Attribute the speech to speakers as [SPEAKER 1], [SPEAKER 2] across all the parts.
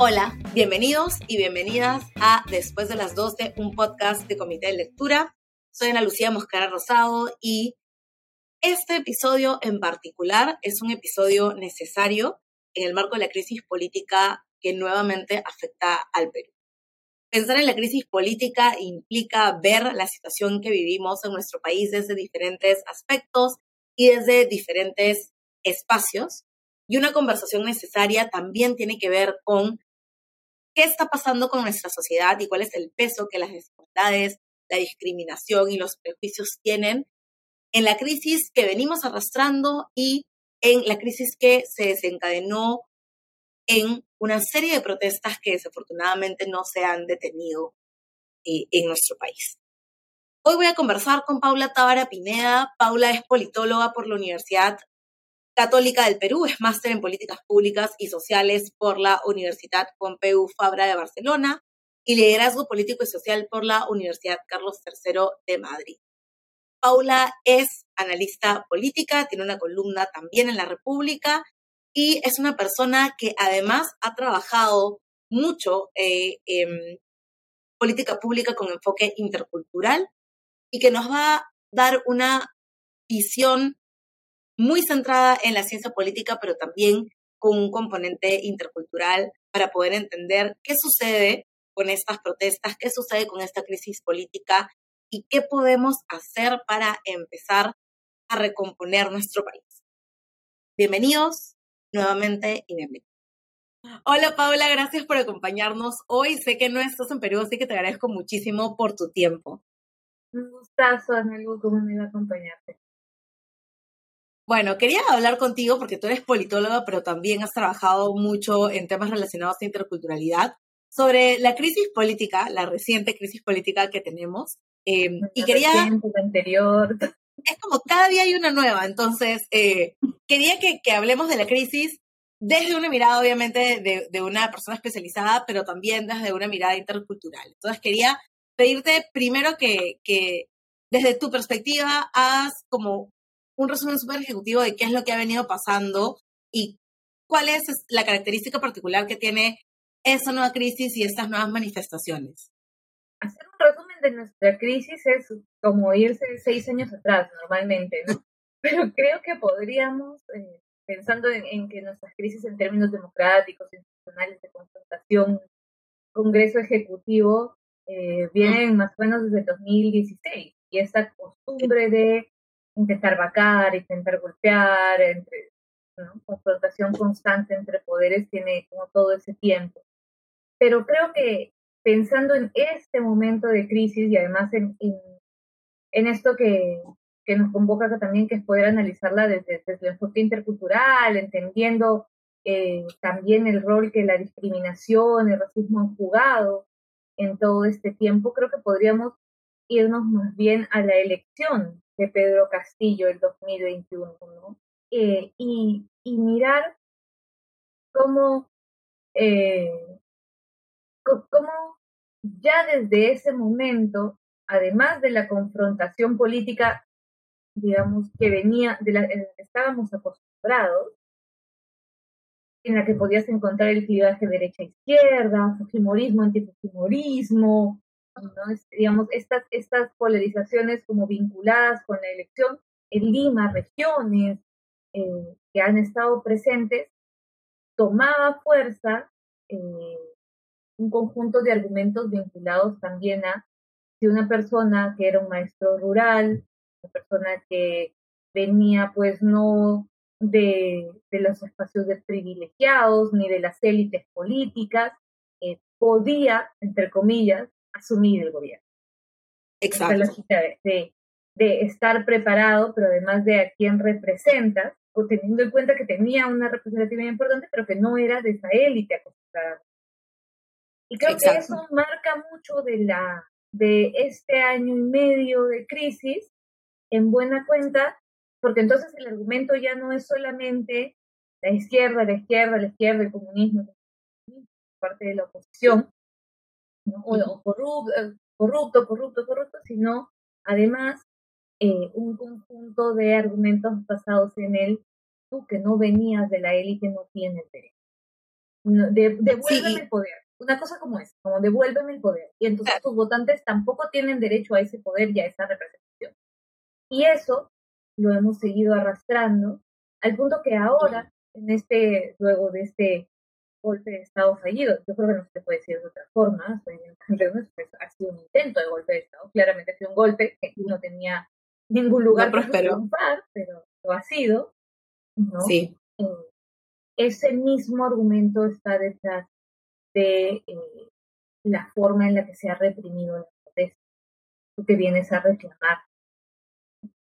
[SPEAKER 1] Hola, bienvenidos y bienvenidas a Después de las 12, un podcast de Comité de Lectura. Soy Ana Lucía Moscara Rosado y este episodio en particular es un episodio necesario en el marco de la crisis política que nuevamente afecta al Perú. Pensar en la crisis política implica ver la situación que vivimos en nuestro país desde diferentes aspectos y desde diferentes espacios. Y una conversación necesaria también tiene que ver con qué está pasando con nuestra sociedad y cuál es el peso que las desigualdades, la discriminación y los prejuicios tienen en la crisis que venimos arrastrando y en la crisis que se desencadenó en una serie de protestas que desafortunadamente no se han detenido eh, en nuestro país. Hoy voy a conversar con Paula Tábara Pineda. Paula es politóloga por la Universidad Católica del Perú, es máster en Políticas Públicas y Sociales por la Universidad Pompeu Fabra de Barcelona y Liderazgo Político y Social por la Universidad Carlos III de Madrid. Paula es analista política, tiene una columna también en La República y es una persona que además ha trabajado mucho eh, en política pública con enfoque intercultural y que nos va a dar una visión muy centrada en la ciencia política, pero también con un componente intercultural para poder entender qué sucede con estas protestas, qué sucede con esta crisis política y qué podemos hacer para empezar a recomponer nuestro país. Bienvenidos nuevamente y bienvenidos. Hola Paula, gracias por acompañarnos hoy. Sé que no estás en Perú, así que te agradezco muchísimo por tu tiempo.
[SPEAKER 2] Un gustazo, Anelu, cómo me iba a acompañarte.
[SPEAKER 1] Bueno, quería hablar contigo porque tú eres politóloga, pero también has trabajado mucho en temas relacionados a interculturalidad, sobre la crisis política, la reciente crisis política que tenemos.
[SPEAKER 2] Eh, y quería... anterior.
[SPEAKER 1] Es como cada día hay una nueva, entonces eh, quería que, que, hablemos de la crisis desde una mirada, obviamente, de, de una persona especializada, pero también desde una mirada intercultural. Entonces quería pedirte primero que, que desde tu perspectiva hagas como un resumen súper ejecutivo de qué es lo que ha venido pasando y cuál es la característica particular que tiene esa nueva crisis y estas nuevas manifestaciones.
[SPEAKER 2] Hacer un resumen de nuestra crisis es como irse seis años atrás normalmente, ¿no? Pero creo que podríamos, eh, pensando en, que nuestras crisis en términos democráticos, institucionales, de confrontación, Congreso Ejecutivo, eh, más o menos desde 2016 y esta costumbre de intentar vacar, intentar golpear, entre, confrontación constante entre poderes tiene como todo ese tiempo. Pero creo que pensando en este momento de crisis y además en, en, esto que, que, nos convoca también, que es poder analizarla desde, desde el enfoque intercultural, entendiendo eh, también el rol que la discriminación, el racismo han jugado en todo este tiempo, creo que podríamos irnos más bien a la elección de Pedro Castillo el 2021, ¿no? Eh, y, y, mirar cómo, eh, cómo ya desde ese momento, además de la confrontación política, digamos, que venía, de la, estábamos acostumbrados, en la que podías encontrar el clivaje derecha-izquierda, fujimorismo, antifujimorismo, digamos, estas, estas polarizaciones como vinculadas con la elección en Lima, regiones eh, que han estado presentes, tomaba fuerza eh, un conjunto de argumentos vinculados también a si una persona que era un maestro rural, una persona que venía pues no de, de los espacios de privilegiados ni de las élites políticas, eh, podía, entre comillas, asumir el gobierno.
[SPEAKER 1] Exacto.
[SPEAKER 2] de, de, estar preparado, pero además de a quién representa, o teniendo en cuenta que tenía una representatividad importante, pero que no era de esa élite acostumbrada. Y creo que eso marca mucho de, la, de este año y medio de crisis, en buena cuenta, porque entonces el argumento ya no es solamente la izquierda, la izquierda, la izquierda, el comunismo, parte de la oposición, o, corrupto, eh, corrupto, corrupto, corrupto, sino además eh, un conjunto de argumentos basados en el tú que no venías de la élite no tienes derecho. devuélveme el poder. Una cosa como esa, como devuélveme el poder. Y entonces tus votantes tampoco tienen derecho a ese poder y a esa representación. Y eso lo hemos seguido arrastrando al punto que ahora, en este, luego de este golpe de Estado fallido, yo creo que no se puede decir de otra forma, pues, ha sido un intento de golpe de Estado, claramente ha sido un golpe que no tenía ningún lugar para triunfar, pero lo ha sido, ¿no?
[SPEAKER 1] Sí.
[SPEAKER 2] Eh, ese mismo argumento está detrás de eh, la forma en la que se ha reprimido la protesta, lo que vienes a reclamar.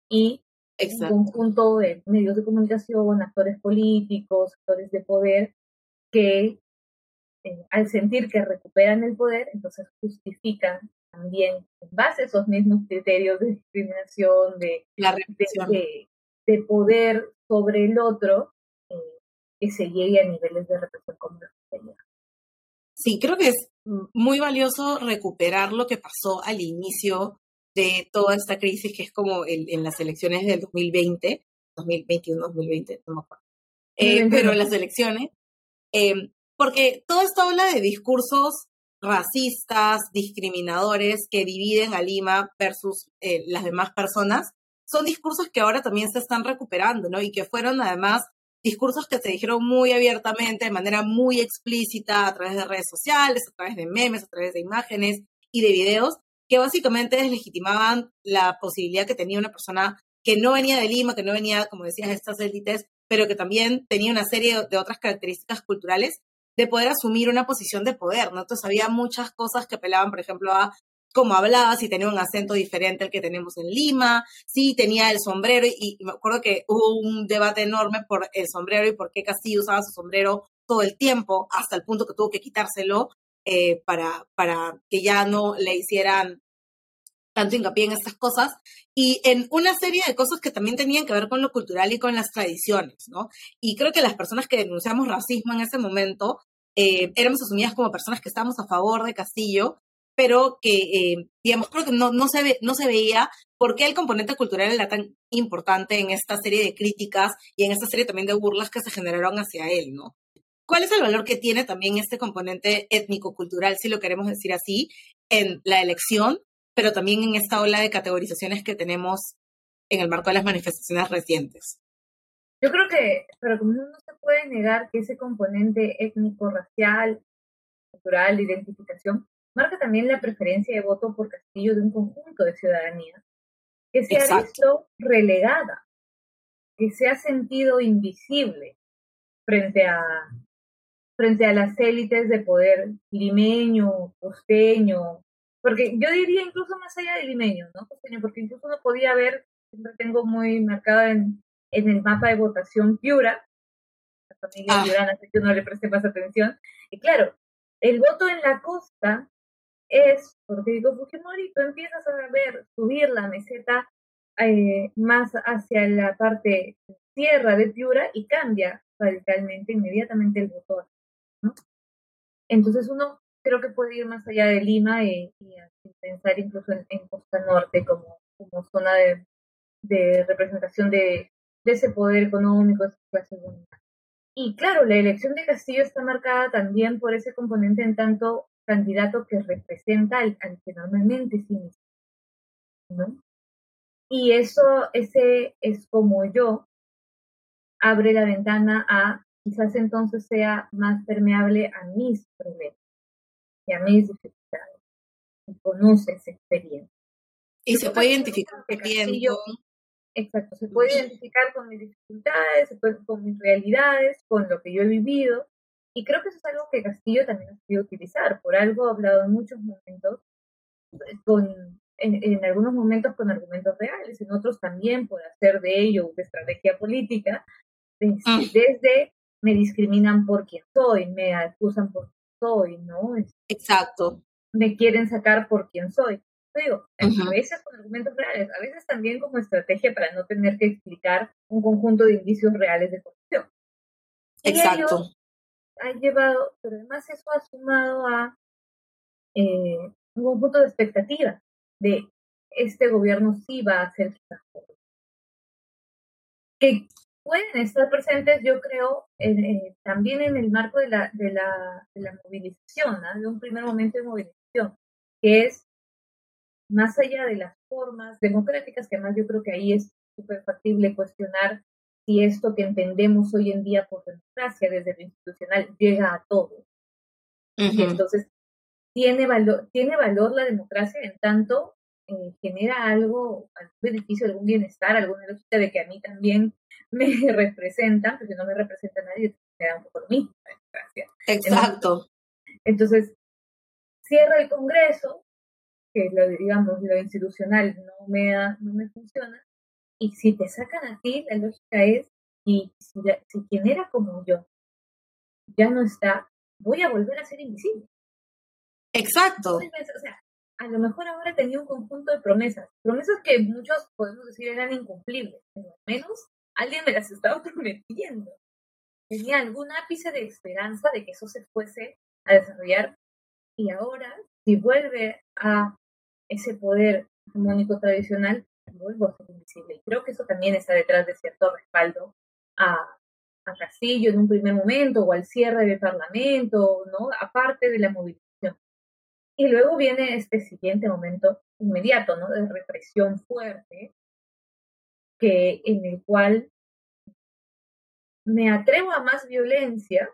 [SPEAKER 2] Y un conjunto de medios de comunicación, actores políticos, actores de poder, que eh, al sentir que recuperan el poder, entonces justifican también en base a esos mismos criterios de discriminación, de, de, poder sobre el otro, eh, que se llegue a niveles de represión como la
[SPEAKER 1] Sí, creo que es muy valioso recuperar lo que pasó al inicio de toda esta crisis, que es como en las elecciones del 2020, 2021, 2020, no me acuerdo. Eh, pero en las elecciones, eh, porque todo esto habla de discursos racistas, discriminadores que dividen a Lima versus eh, las demás personas, son discursos que ahora también se están recuperando, ¿no? Y que fueron además discursos que se dijeron muy abiertamente, de manera muy explícita, a través de redes sociales, a través de memes, a través de imágenes y de videos, que básicamente deslegitimaban la posibilidad que tenía una persona que no venía de Lima, que no venía, como decías, de estas élites, pero que también tenía una serie de otras características culturales de poder asumir una posición de poder, ¿no? Entonces había muchas cosas que apelaban, por ejemplo, a cómo hablaba, si tenía un acento diferente al que tenemos en Lima, si tenía el sombrero, y, me acuerdo que hubo un debate enorme por el sombrero y por qué Castillo usaba su sombrero todo el tiempo, hasta el punto que tuvo que quitárselo eh, para, para que ya no le hicieran tanto hincapié en estas cosas, y en una serie de cosas que también tenían que ver con lo cultural y con las tradiciones, ¿no? Y creo que las personas que denunciamos racismo en ese momento eh, éramos asumidas como personas que estábamos a favor de Castillo, pero que, eh, digamos, creo que no, no, se ve, no se veía por qué el componente cultural era tan importante en esta serie de críticas y en esta serie también de burlas que se generaron hacia él, ¿no? ¿Cuál es el valor que tiene también este componente étnico-cultural, si lo queremos decir así, en la elección pero también en esta ola de categorizaciones que tenemos en el marco de las manifestaciones recientes.
[SPEAKER 2] Yo creo que, pero como no se puede negar que ese componente étnico, racial, cultural, de identificación, marca también la preferencia de voto por Castillo de un conjunto de ciudadanía que se ha visto relegada, que se ha sentido invisible frente a, frente a las élites de poder limeño, costeño, porque yo diría incluso más allá del limeño, ¿no? Porque incluso no podía ver, siempre tengo muy marcado en, en el mapa de votación Piura, la familia ah. Piurana, así que no le presté más atención. Y claro, el voto en la costa es, porque digo, Fujimori, tú empiezas a ver, subir la meseta eh, más hacia la parte tierra de Piura y cambia radicalmente, inmediatamente el voto. ¿No? Entonces uno creo que puede ir más allá de Lima y, pensar incluso en, Costa Norte como, como zona de, de representación de, de, ese poder económico, de clase Y claro, la elección de Castillo está marcada también por ese componente en tanto candidato que representa al, que normalmente sí ¿no? Y eso, ese es como yo, abre la ventana a quizás entonces sea más permeable a mis problemas y a mis dificultades y conoce esa experiencia.
[SPEAKER 1] Y se puede identificar con...
[SPEAKER 2] Exacto, se puede identificar con mis dificultades, con mis realidades, con lo que yo he vivido. Y creo que eso es algo que Castillo también ha podido utilizar. Por algo ha hablado en muchos momentos, con, en, algunos momentos con argumentos reales, en otros también puede hacer de ello una estrategia política, desde, ah. desde me discriminan por quien soy, me acusan por soy, ¿no?
[SPEAKER 1] Exacto.
[SPEAKER 2] Me quieren sacar por quien soy. Digo, a veces con argumentos reales, a veces también como estrategia para no tener que explicar un conjunto de indicios reales de corrupción.
[SPEAKER 1] Exacto.
[SPEAKER 2] Ha llevado, pero además eso ha sumado a eh, un conjunto de expectativas de este gobierno sí va a hacer Que pueden estar presentes, yo creo, eh, también en el marco de la, de la, de la movilización, de un primer momento de movilización, que es más allá de las formas democráticas, que además yo creo que ahí es súper factible cuestionar si esto que entendemos hoy en día por democracia desde lo institucional llega a todos. entonces, tiene valor, tiene valor la democracia en tanto eh, genera algo, algún beneficio, algún bienestar, alguna lógica de que a mí también me representan, porque no me representa nadie, me da un poco lo mismo.
[SPEAKER 1] Exacto.
[SPEAKER 2] Entonces, cierra el Congreso, que lo, digamos, lo institucional no me, no me funciona, y si te sacan a ti, la lógica es, y si, si quien era como yo ya no está, voy a volver a ser invisible.
[SPEAKER 1] Exacto.
[SPEAKER 2] O sea, a lo mejor ahora tenía un conjunto de promesas, promesas que muchos podemos decir eran incumplibles, pero al menos alguien me las estaba prometiendo. Tenía algún ápice de esperanza de que eso se fuese a desarrollar y ahora, si vuelve a ese poder hegemónico tradicional, vuelvo a ser invisible. Y creo que eso también está detrás de cierto respaldo a, a Castillo en un primer momento o al cierre del Parlamento, ¿no? Aparte de la movilización y luego viene este siguiente momento inmediato, ¿no? De represión fuerte, que en el cual me atrevo a más violencia,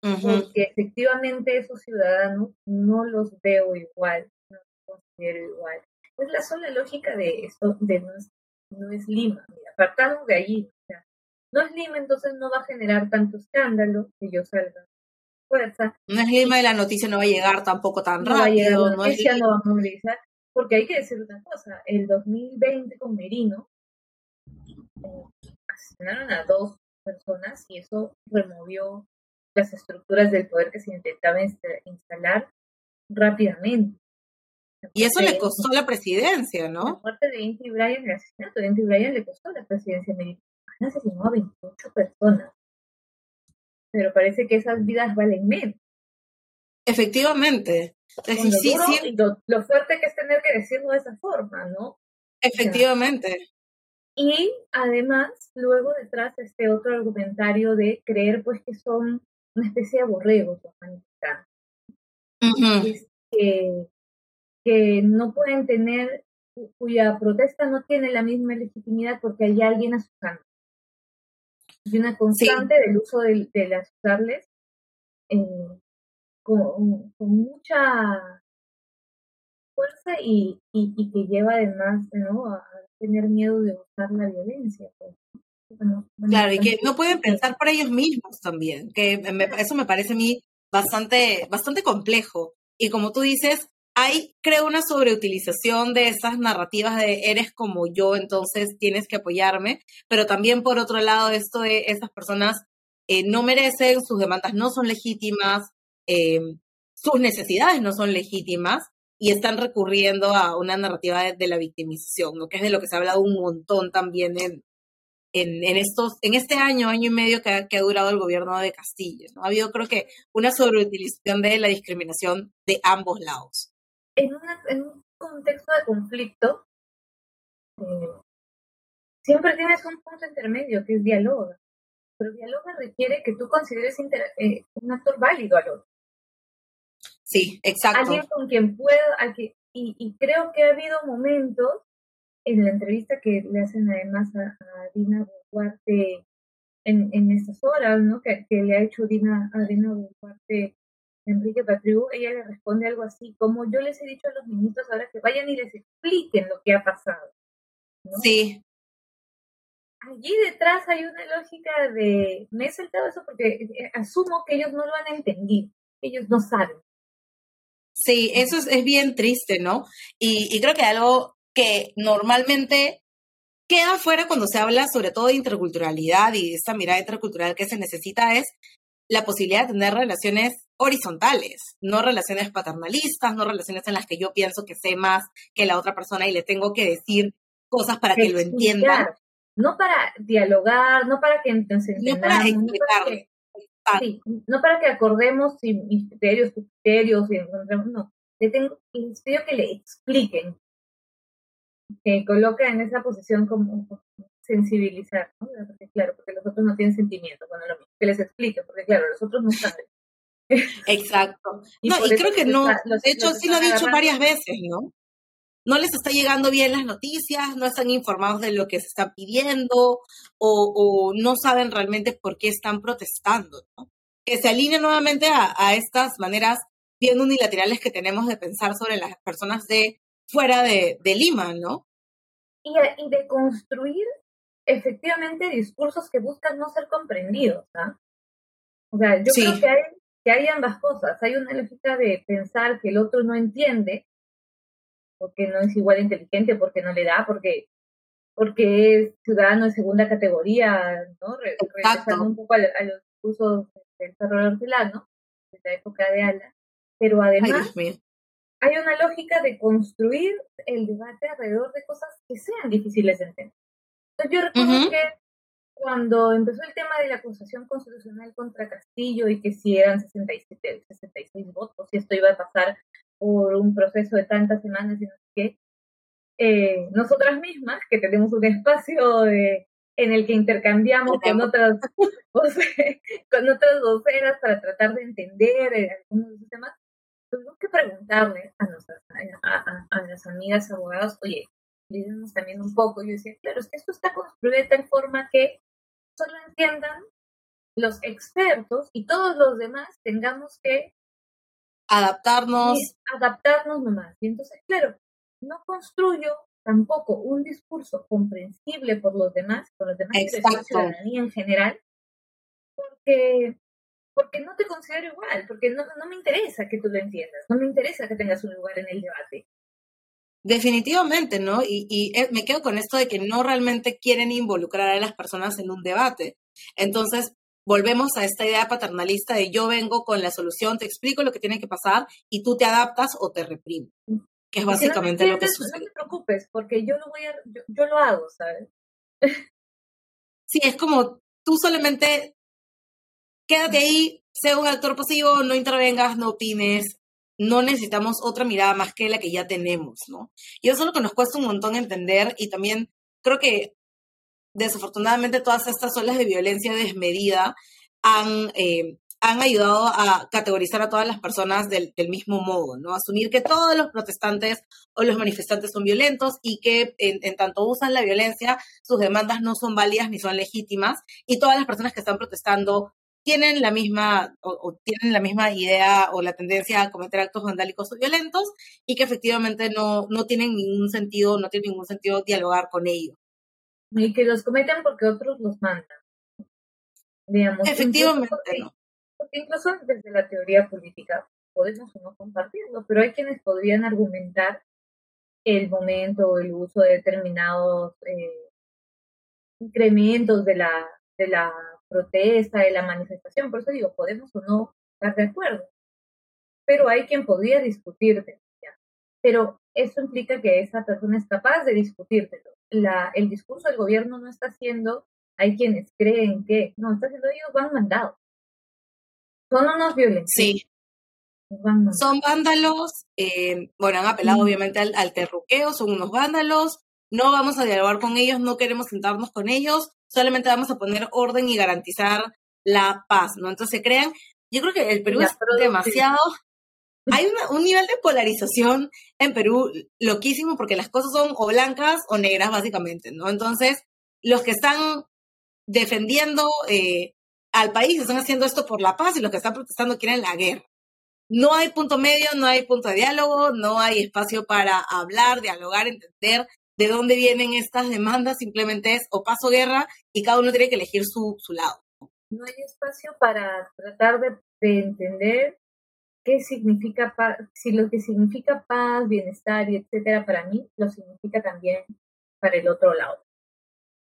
[SPEAKER 2] porque efectivamente esos ciudadanos no los veo igual, no los considero igual. Es la sola lógica de esto, de no es, no es Lima. Mira, partamos de allí. no es Lima, entonces no va a generar tanto escándalo que yo salga fuerza.
[SPEAKER 1] No es Lima y la noticia no va a llegar tampoco tan rápido.
[SPEAKER 2] no noticia no va a movilizar, porque hay que decir una cosa, el 2020 con Merino eh, asesinaron a dos personas y eso removió las estructuras del poder que se intentaba instalar rápidamente.
[SPEAKER 1] Y eso le costó la presidencia, ¿no?
[SPEAKER 2] La muerte de Inti Bryan, el asesinato de Inti Bryan le costó la presidencia americana. Asesinó a 28 personas pero parece que esas vidas valen menos.
[SPEAKER 1] Efectivamente.
[SPEAKER 2] sí, sí, sí. Lo, fuerte que es tener que decirlo de esa forma, ¿no?
[SPEAKER 1] Efectivamente.
[SPEAKER 2] Y además, luego detrás este otro argumentario de creer pues que son una especie de borregos los manifestantes. que, que no pueden tener, cuya protesta no tiene la misma legitimidad porque hay alguien a su cargo y una constante del uso de, de las charles eh, con, mucha fuerza y, y, que lleva además ¿no? a tener miedo de usar la violencia. Pues.
[SPEAKER 1] claro, y que no pueden pensar por ellos mismos también, que eso me parece a mí bastante, bastante complejo. Y como tú dices, hay, creo, una sobreutilización de esas narrativas de eres como yo, entonces tienes que apoyarme, pero también por otro lado, esto de esas personas eh, no merecen, sus demandas no son legítimas, eh, sus necesidades no son legítimas y están recurriendo a una narrativa de, la victimización, ¿no? que es de lo que se ha hablado un montón también en, en, estos, en este año, año y medio que ha, durado el gobierno de Castillo. ¿no? Ha habido, creo que, una sobreutilización de la discriminación de ambos lados
[SPEAKER 2] en, un contexto de conflicto, eh, siempre tienes un punto intermedio que es dialoga. Pero dialoga requiere que tú consideres eh, un actor válido al otro.
[SPEAKER 1] Sí, exacto.
[SPEAKER 2] Alguien con quien pueda, y, creo que ha habido momentos en la entrevista que le hacen además a, Dina Boluarte en, en estas horas, ¿no? Que, le ha hecho Dina, a Dina Boluarte Enrique Patriu, ella le responde algo así, como yo les he dicho a los ministros ahora que vayan y les expliquen lo que ha pasado.
[SPEAKER 1] Sí.
[SPEAKER 2] Allí detrás hay una lógica de, me he saltado eso porque eh, asumo que ellos no lo han entendido, ellos no saben.
[SPEAKER 1] Sí, eso es, es bien triste, ¿no? Y, y creo que algo que normalmente queda fuera cuando se habla sobre todo de interculturalidad y de esta mirada intercultural que se necesita es la posibilidad de tener relaciones horizontales, no relaciones paternalistas, no relaciones en las que yo pienso que sé más que la otra persona y le tengo que decir cosas para que lo entienda.
[SPEAKER 2] No para dialogar, no para que entonces
[SPEAKER 1] no para explicarle.
[SPEAKER 2] No para que, acordemos si mis criterios, tus criterios, y no. Le tengo, les pido que le expliquen, que coloca en esa posición como sensibilizar, ¿no? Porque, claro, porque los otros no tienen sentimientos, bueno, lo mismo, que les explique, porque claro, los otros no saben.
[SPEAKER 1] Exacto. y no, y creo que no, de hecho sí lo he dicho varias veces, ¿no? No les está llegando bien las noticias, no están informados de lo que se está pidiendo o, o no saben realmente por qué están protestando, ¿no? Que se alineen nuevamente a, a estas maneras bien unilaterales que tenemos de pensar sobre las personas de fuera de, de Lima, ¿no?
[SPEAKER 2] Y, y, de construir efectivamente discursos que buscan no ser comprendidos, ¿ah? O sea, yo creo que hay, que hay ambas cosas. Hay una lógica de pensar que el otro no entiende, porque no es igual inteligente, porque no le da, porque porque es ciudadano de segunda categoría, ¿no? Regresando un poco a, los discursos del terror hortelano, de la época de Ala. Pero además hay una lógica de construir el debate alrededor de cosas que sean difíciles de entender. Entonces yo recuerdo que cuando empezó el tema de la acusación constitucional contra Castillo y que si eran 67, 66 votos y esto iba a pasar por un proceso de tantas semanas y no sé qué, eh, nosotras mismas, que tenemos un espacio de, en el que intercambiamos con otras, con otras voceras para tratar de entender eh, algunos de esos temas, tuvimos que preguntarle a, nuestras, a, a, las amigas abogadas, oye, lídenos también un poco. Yo decía, claro, es que esto está construido de tal forma que solo entiendan los expertos y todos los demás tengamos que
[SPEAKER 1] adaptarnos.
[SPEAKER 2] Adaptarnos nomás. Y entonces, claro, no construyo tampoco un discurso comprensible por los demás, por los demás de la ciudadanía en general, porque, porque no te considero igual, porque no, no me interesa que tú lo entiendas, no me interesa que tengas un lugar en el debate.
[SPEAKER 1] Definitivamente, ¿no? Y, y, eh, me quedo con esto de que no realmente quieren involucrar a las personas en un debate. Entonces, volvemos a esta idea paternalista de yo vengo con la solución, te explico lo que tiene que pasar y tú te adaptas o te reprimes, que es básicamente lo que sucede.
[SPEAKER 2] No te preocupes, porque yo lo voy a, yo, yo lo hago, ¿sabes?
[SPEAKER 1] sí, es como tú solamente quédate ahí, sé un actor pasivo, no intervengas, no opines, no necesitamos otra mirada más que la que ya tenemos, ¿no? Y eso es lo que nos cuesta un montón entender y también creo que desafortunadamente todas estas olas de violencia desmedida han, eh, han ayudado a categorizar a todas las personas del, mismo modo, ¿no? Asumir que todos los protestantes o los manifestantes son violentos y que en, en, tanto usan la violencia, sus demandas no son válidas ni son legítimas y todas las personas que están protestando tienen la misma o, tienen la misma idea o la tendencia a cometer actos vandálicos o violentos y que efectivamente no, no tienen ningún sentido, no tiene ningún sentido dialogar con ellos.
[SPEAKER 2] Y que los cometen porque otros los mandan. Digamos,
[SPEAKER 1] efectivamente, porque, no.
[SPEAKER 2] Porque incluso desde la teoría política podemos o no compartirlo, pero hay quienes podrían argumentar el momento o el uso de determinados eh, incrementos de la, de la protesta, de la manifestación. Por eso digo, podemos o no estar de acuerdo. Pero hay quien podría discutirte. Pero eso implica que esa persona es capaz de discutírtelo. La, el discurso del gobierno no está haciendo, hay quienes creen que, no, está haciendo ellos van mandados. Son unos violentos.
[SPEAKER 1] Sí. Son vándalos, eh, bueno, han apelado obviamente al, al terruqueo, son unos vándalos, no vamos a dialogar con ellos, no queremos sentarnos con ellos, solamente vamos a poner orden y garantizar la paz, ¿no? Entonces se crean, yo creo que el Perú es demasiado, hay un nivel de polarización en Perú loquísimo porque las cosas son o blancas o negras básicamente, ¿no? Entonces, los que están defendiendo eh, al país están haciendo esto por la paz y los que están protestando quieren la guerra. No hay punto medio, no hay punto de diálogo, no hay espacio para hablar, dialogar, entender de dónde vienen estas demandas, simplemente es o paso guerra y cada uno tiene que elegir su, su lado.
[SPEAKER 2] No hay espacio para tratar de entender qué significa paz, si lo que significa paz, bienestar y etcétera para mí, lo significa también para el otro lado.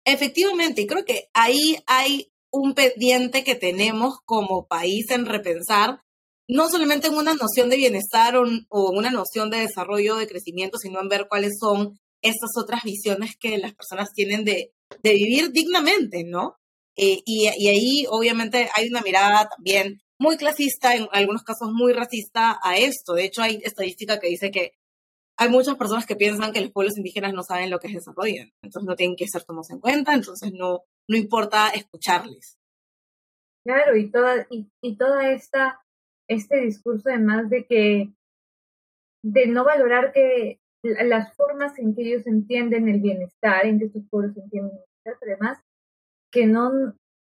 [SPEAKER 1] Efectivamente, y creo que ahí hay un pendiente que tenemos como país en repensar, no solamente en una noción de bienestar o, o una noción de desarrollo, de crecimiento, sino en ver cuáles son estas otras visiones que las personas tienen de, de vivir dignamente, ¿no? Eh, y, y, ahí obviamente hay una mirada también muy clasista, en algunos casos muy racista a esto. De hecho, hay estadística que dice que hay muchas personas que piensan que los pueblos indígenas no saben lo que es desarrollo, entonces no tienen que ser tomados en cuenta, entonces no, no importa escucharles.
[SPEAKER 2] Claro, y toda, y, y toda esta, este discurso además de que, de no valorar que las formas en que ellos entienden el bienestar, en que estos pueblos entienden el bienestar, pero además que no,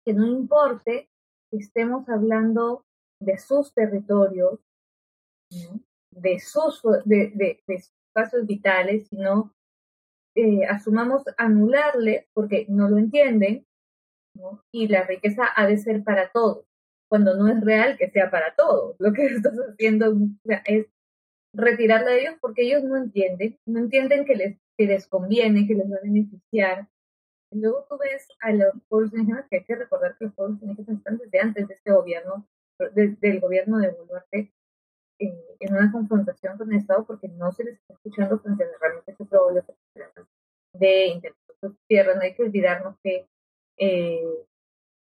[SPEAKER 2] que no importe estemos hablando de sus territorios, de sus de, de, espacios vitales, sino eh, asumamos anularle porque no lo entienden, y la riqueza ha de ser para todos, cuando no es real que sea para todos. Lo que estás haciendo es retirarla de ellos porque ellos no entienden, no entienden que les, que les conviene, que les va a beneficiar. Luego tú ves a los pueblos indígenas, que hay que recordar que los pueblos indígenas están desde antes de este gobierno, del gobierno de Boluarte, eh, en una confrontación con el Estado porque no se les está escuchando frente a realmente este problema de interés tierra. No hay que olvidarnos que eh,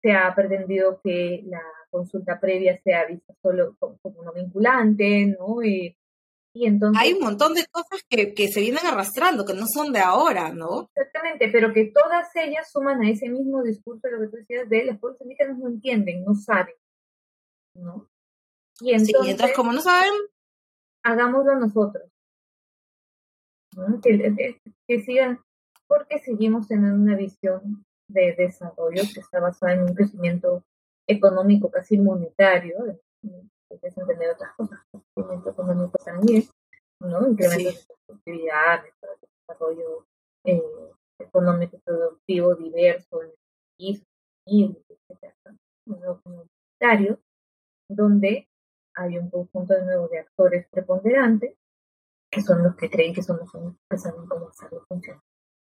[SPEAKER 2] se ha pretendido que la consulta previa sea vista solo como, no vinculante, ¿no? Y, y, entonces...
[SPEAKER 1] Hay un montón de cosas que, que se vienen arrastrando, que no son de ahora, ¿no?
[SPEAKER 2] Exactamente, pero que todas ellas suman a ese mismo discurso de lo que tú decías de los pueblos indígenas no entienden, no saben, ¿no?
[SPEAKER 1] Y entonces, como no saben,
[SPEAKER 2] hagámoslo nosotros. Que, que sigan, porque seguimos teniendo una visión de desarrollo que está basada en un crecimiento económico casi monetario, es entender otras cosas, crecimiento económico también, ¿no? Incremento de productividad, desarrollo eh, económico productivo diverso en el país, etcétera, monetario, donde hay un conjunto de nuevo de actores preponderantes que son los que creen que son los que saben cómo hacerlo funcionar.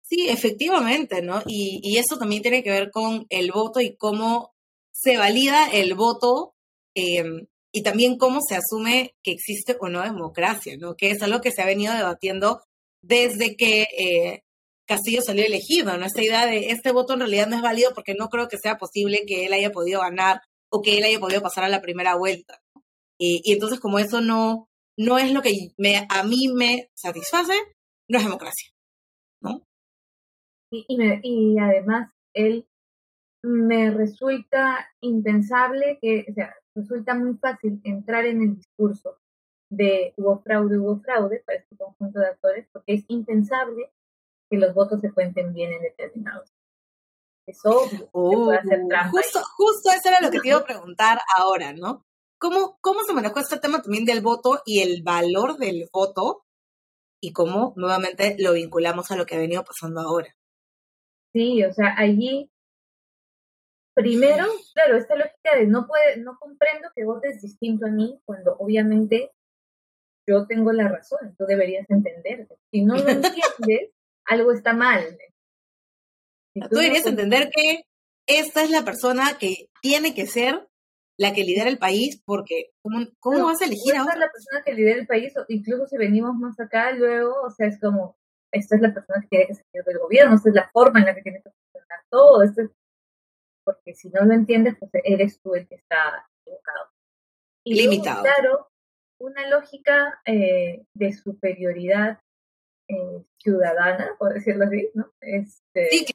[SPEAKER 1] Sí, efectivamente, ¿no? Y, y, eso también tiene que ver con el voto y cómo se valida el voto em, y también cómo se asume que existe o no democracia, ¿no? Que es algo que se ha venido debatiendo desde que eh, Castillo salió elegido, ¿no? Esta idea de este voto en realidad no es válido porque no creo que sea posible que él haya podido ganar o que él haya podido pasar a la primera vuelta. Y, y entonces como eso no, no es lo que me, a mí me satisface, no es democracia, ¿no?
[SPEAKER 2] Y, y, además, él me resulta impensable que, resulta muy fácil entrar en el discurso de hubo fraude, hubo fraude para este conjunto de actores, porque es impensable que los votos se cuenten bien en determinados. Es obvio. puede hacer
[SPEAKER 1] uh, trampa justo, justo eso era lo que te iba a preguntar ahora, ¿no? ¿Cómo, ¿Cómo se manejó este tema también del voto y el valor del voto? Y cómo nuevamente lo vinculamos a lo que ha venido pasando ahora.
[SPEAKER 2] Sí, o sea, allí, primero, claro, esta lógica de no puede, no comprendo que votes distinto a mí, cuando obviamente yo tengo la razón, tú deberías entender. Si no lo entiendes, algo está mal.
[SPEAKER 1] tú, deberías entender que esta es la persona que tiene que ser la que lidera el país, porque ¿cómo, cómo vas a elegir a
[SPEAKER 2] otra? la persona que lidera el país, incluso si venimos más acá, luego, o sea, es como, esta es la persona que tiene que salir del gobierno, esta es la forma en la que tiene que funcionar todo, esto porque si no lo entiendes, pues eres tú el que está equivocado.
[SPEAKER 1] Y Limitado.
[SPEAKER 2] claro, una lógica eh, de superioridad eh, ciudadana, por decirlo así, ¿no? Este,
[SPEAKER 1] sí,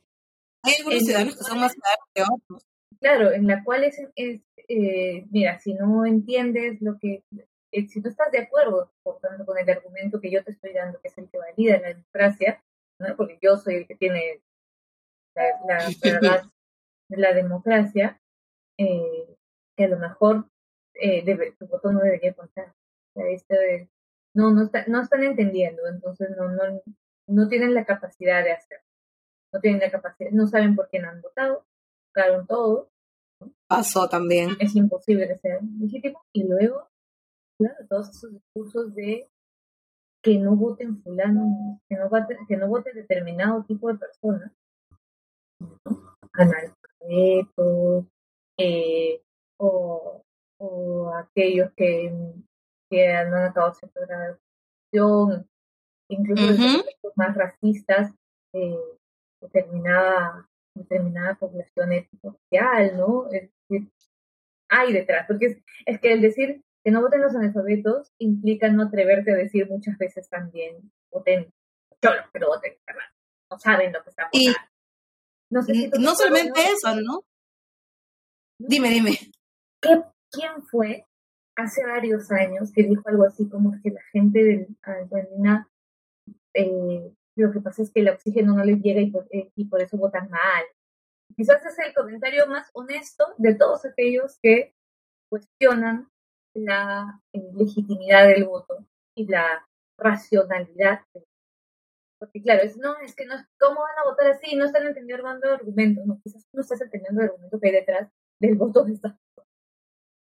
[SPEAKER 1] hay algunos ciudadanos que son más ciudadanos que otros.
[SPEAKER 2] Claro, en la cual es, es eh, mira, si no entiendes lo que eh, si no estás de acuerdo, por tanto, con el argumento que yo te estoy dando, que es el que valida la democracia, ¿no? porque yo soy el que tiene la, verdad de la democracia, eh, que a lo mejor eh, debe, tu voto no debería contar. O sea, esto no, no, está, no están entendiendo, entonces no, no, no tienen la capacidad de hacerlo. No tienen la capacidad, no saben por qué no han votado, votaron todo.
[SPEAKER 1] Pasó también.
[SPEAKER 2] Es imposible que sea legítimo. Y luego claro, todos esos discursos de que no voten fulano, que no vote, que no vote determinado tipo de personas, eh, o, o aquellos que, que no han acabado cierta graduación, incluso los más racistas, eh, determinada, determinada población étnico social, ¿no? Es hay detrás, porque es, es que el decir que no voten los analfabetos implica no atreverte a decir muchas veces también, voten cholos, pero voten, no saben lo que está pasando.
[SPEAKER 1] No, sé no solamente eso, ¿no? Dime, dime.
[SPEAKER 2] ¿Quién fue hace varios años que dijo algo así como que la gente de Argentina, eh, lo que pasa es que el oxígeno no les llega y por, eh, y por eso votan mal? Quizás es el comentario más honesto de todos aquellos que cuestionan la eh, legitimidad del voto y la racionalidad. Porque claro, es, no, es que no, ¿cómo van a votar así? No están entendiendo el argumentos, no, quizás no estás entendiendo el argumento que hay detrás del voto de esta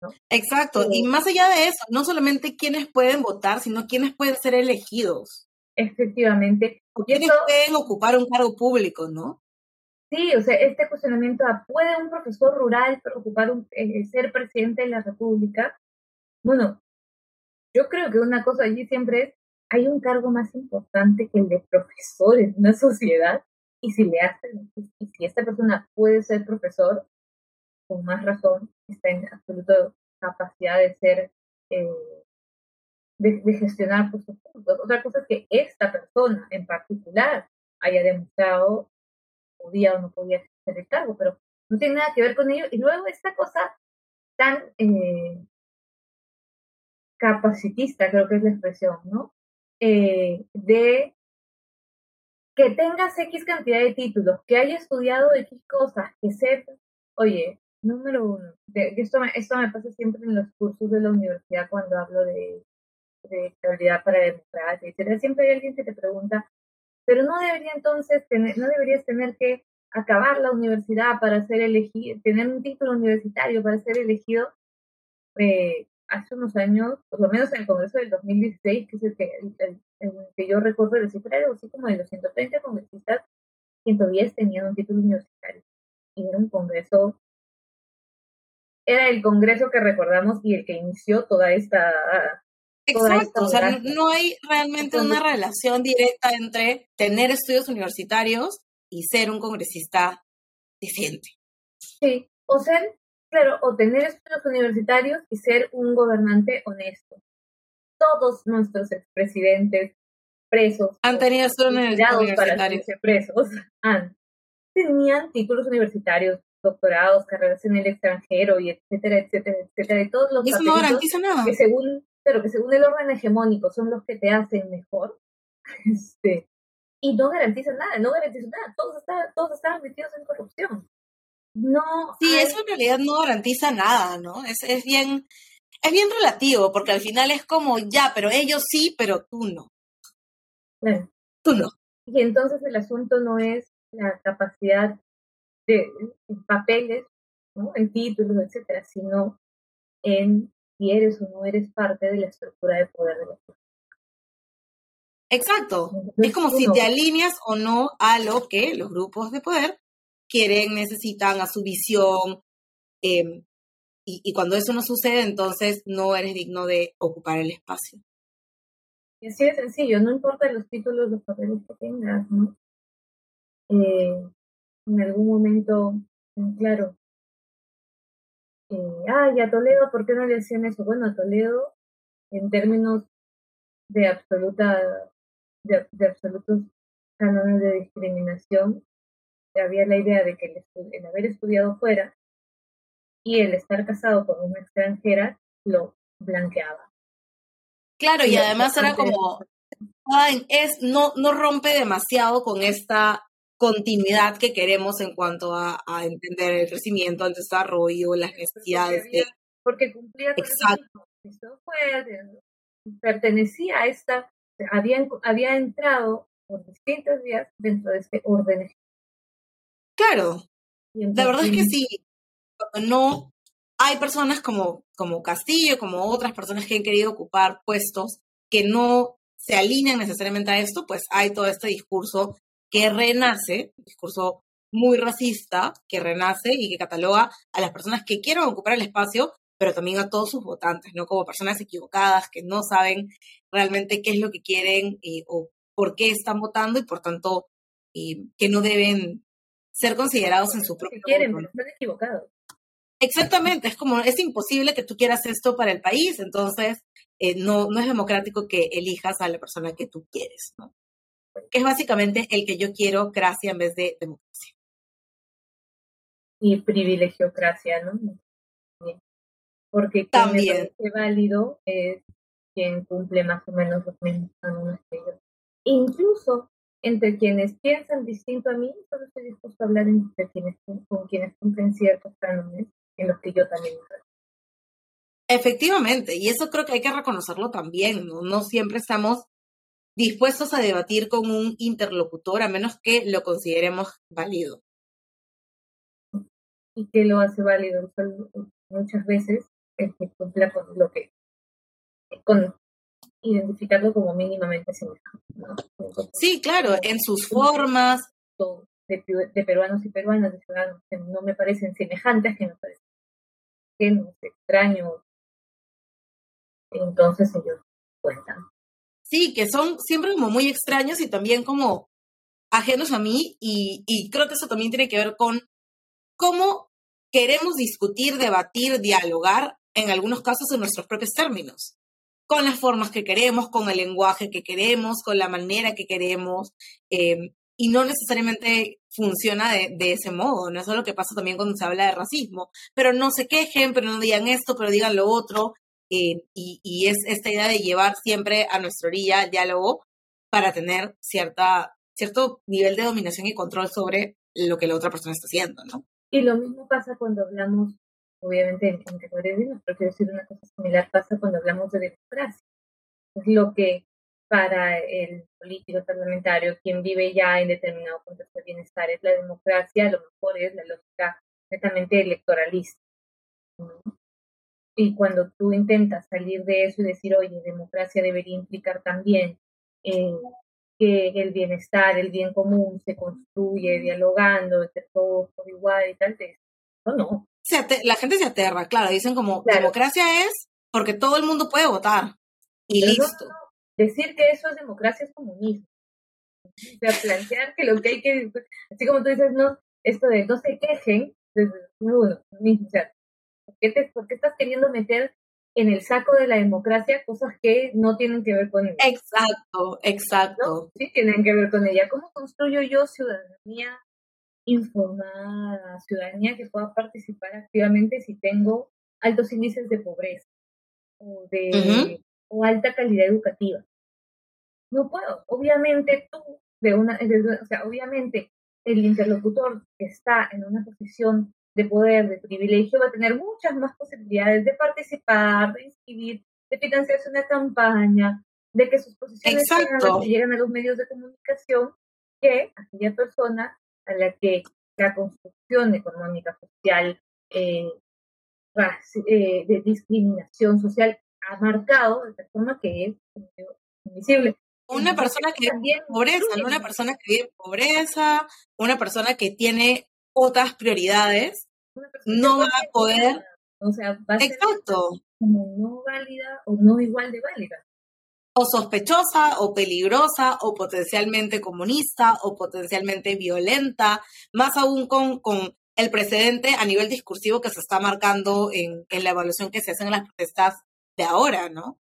[SPEAKER 2] ¿no?
[SPEAKER 1] Exacto, y más allá de eso, no solamente quiénes pueden votar, sino quiénes pueden ser elegidos.
[SPEAKER 2] Efectivamente.
[SPEAKER 1] O quiénes pueden ocupar un cargo público, ¿no?
[SPEAKER 2] Sí, o sea, este cuestionamiento ¿puede un profesor rural ocupar un, eh, ser presidente de la República? Bueno, yo creo que una cosa allí siempre es, hay un cargo más importante que el de profesor en una sociedad, y si le hacen, y si esta persona puede ser profesor, con más razón está en absoluta capacidad de ser, eh, de, gestionar por sus puntos. Otra cosa es que esta persona en particular haya demostrado podía o no podía hacer el cargo, pero no tiene nada que ver con ello. Y luego esta cosa tan eh, capacitista, creo que es la expresión, ¿no? Eh, de que tengas X cantidad de títulos, que haya estudiado X cosas, que sepa, oye, número uno, esto, me, esto me pasa siempre en los cursos de la universidad cuando hablo de, de estabilidad para democracia, etc. Siempre hay alguien que te pregunta, pero no debería entonces tener, no deberías tener que acabar la universidad para ser elegido, tener un título universitario para ser elegido. Eh, hace unos años, por lo menos en el Congreso del 2016, que es el que, el, que yo recuerdo de cifra, así como de los 130 congresistas, 110 tenían un título universitario. Y era un congreso, era el congreso que recordamos y el que inició toda esta
[SPEAKER 1] Exacto, o sea, no hay realmente una relación directa entre tener estudios universitarios y ser un congresista decente.
[SPEAKER 2] Sí, o ser, claro, o tener estudios universitarios y ser un gobernante honesto. Todos nuestros expresidentes presos
[SPEAKER 1] han tenido estudios universitarios
[SPEAKER 2] para presos han tenían títulos universitarios doctorados, carreras en el extranjero y etcétera, etcétera, etcétera, de todos los
[SPEAKER 1] Eso no garantiza nada.
[SPEAKER 2] que según pero que según el orden hegemónico son los que te hacen mejor, este, y no garantizan nada, no garantizan nada, todos, están, todos estaban metidos en corrupción. No.
[SPEAKER 1] Sí, eso en realidad no garantiza nada, ¿no? Es, es bien, es bien relativo, porque al final es como, ya, pero ellos sí, pero tú no. Tú no.
[SPEAKER 2] Y entonces el asunto no es la capacidad de papeles, ¿no? en títulos, etcétera, sino en si eres o no eres parte de la estructura de poder de la sociedad.
[SPEAKER 1] Exacto. es como si te alineas o no a lo que los grupos de poder quieren, necesitan, a su visión. Em, y, cuando eso no sucede, entonces no eres digno de ocupar el espacio.
[SPEAKER 2] Y así de sencillo, no importa los títulos, los papeles que tengas, ¿no? Eh, en algún momento, claro, eh, ay, a Toledo, ¿por qué no le decían eso? Bueno, a Toledo, en términos de absoluta, de, absolutos cánones de discriminación, había la idea de que el, haber estudiado fuera y el estar casado con una extranjera lo blanqueaba.
[SPEAKER 1] Claro, y, además era como, es, no, no rompe demasiado con esta continuidad que queremos en cuanto a, entender el crecimiento, el desarrollo, las necesidades.
[SPEAKER 2] Porque, cumplía con Exacto. pertenecía a esta, había, había entrado por distintas vías dentro de este orden.
[SPEAKER 1] Claro, la verdad es que sí, no hay personas como, como Castillo, como otras personas que han querido ocupar puestos que no se alinean necesariamente a esto, pues hay todo este discurso que renace, un discurso muy racista, que renace y que cataloga a las personas que quieren ocupar el espacio, pero también a todos sus votantes, ¿no? Como personas equivocadas que no saben realmente qué es lo que quieren eh, o por qué están votando y por tanto eh, que no deben ser considerados en su propio
[SPEAKER 2] quieren, pero están equivocados.
[SPEAKER 1] Exactamente, es como, es imposible que tú quieras esto para el país, entonces eh, no, no es democrático que elijas a la persona que tú quieres, ¿no? Que es básicamente el que yo quiero, gracia en vez de democracia.
[SPEAKER 2] Y privilegiocracia, ¿no? Porque quien También. me válido es quien cumple más o menos los mismos cánones que yo. Incluso entre quienes piensan distinto a mí, solo estoy dispuesto a hablar entre quienes, con quienes cumplen ciertos cánones en los que yo también
[SPEAKER 1] Efectivamente, y eso creo que hay que reconocerlo también, ¿no? No siempre estamos dispuestos a debatir con un interlocutor a menos que lo consideremos válido.
[SPEAKER 2] ¿Y qué lo hace válido? Muchas veces el que cumpla con lo que, con identificarlo como mínimamente semejante. ¿no?
[SPEAKER 1] sí, claro, en sus formas.
[SPEAKER 2] De, de, peruanos y peruanas, de ciudadanos que no me parecen semejantes, que me parecen ajenos, extraños. Entonces ellos cuentan.
[SPEAKER 1] Sí, que son siempre como muy extraños y también como ajenos a mí y, y creo que eso también tiene que ver con cómo queremos discutir, debatir, dialogar, en algunos casos en nuestros propios términos con las formas que queremos, con el lenguaje que queremos, con la manera que queremos, em, y no necesariamente funciona de, ese modo, no es lo que pasa también cuando se habla de racismo, pero no se quejen, pero no digan esto, pero digan lo otro, em, y, es esta idea de llevar siempre a nuestra orilla el diálogo para tener cierta, cierto nivel de dominación y control sobre lo que la otra persona está haciendo, ¿no?
[SPEAKER 2] Y lo mismo pasa cuando hablamos obviamente en, categorías de pero quiero decir una cosa similar pasa cuando hablamos de democracia. Es lo que para el político parlamentario, quien vive ya en determinado contexto de bienestar, es la democracia, a lo mejor es la lógica netamente electoralista. Y cuando tú intentas salir de eso y decir, oye, democracia debería implicar también eh, que el bienestar, el bien común se construye dialogando entre todos por igual y tal, no, no,
[SPEAKER 1] la gente se aterra, claro, dicen como democracia es porque todo el mundo puede votar y listo.
[SPEAKER 2] decir que eso es democracia es comunismo. O sea, plantear que lo que hay que, así como tú dices, no, esto de no se quejen, uno mismo, o sea, ¿por qué, te, ¿por qué estás queriendo meter en el saco de la democracia cosas que no tienen que ver con ella?
[SPEAKER 1] Exacto, exacto.
[SPEAKER 2] Sí, tienen que ver con ella. ¿Cómo construyo yo ciudadanía informada, ciudadanía que pueda participar activamente si tengo altos índices de pobreza o de o alta calidad educativa. No puedo. Obviamente tú, de una, o sea, obviamente el interlocutor que está en una posición de poder, de privilegio, va a tener muchas más posibilidades de participar, de inscribir, de financiarse una campaña, de que sus posiciones lleguen a los medios de comunicación, que aquella persona a la que la construcción económica, social, eh, eh, de discriminación social ha marcado de forma que es invisible.
[SPEAKER 1] Una persona que vive en pobreza, una persona que vive en pobreza, una persona que tiene otras prioridades, no va a poder.
[SPEAKER 2] O sea, va a Exacto. como no válida o no igual de válida
[SPEAKER 1] o sospechosa o peligrosa o potencialmente comunista o potencialmente violenta, más aún con, con el precedente a nivel discursivo que se está marcando en, en la evaluación que se hace en las protestas de ahora, ¿no?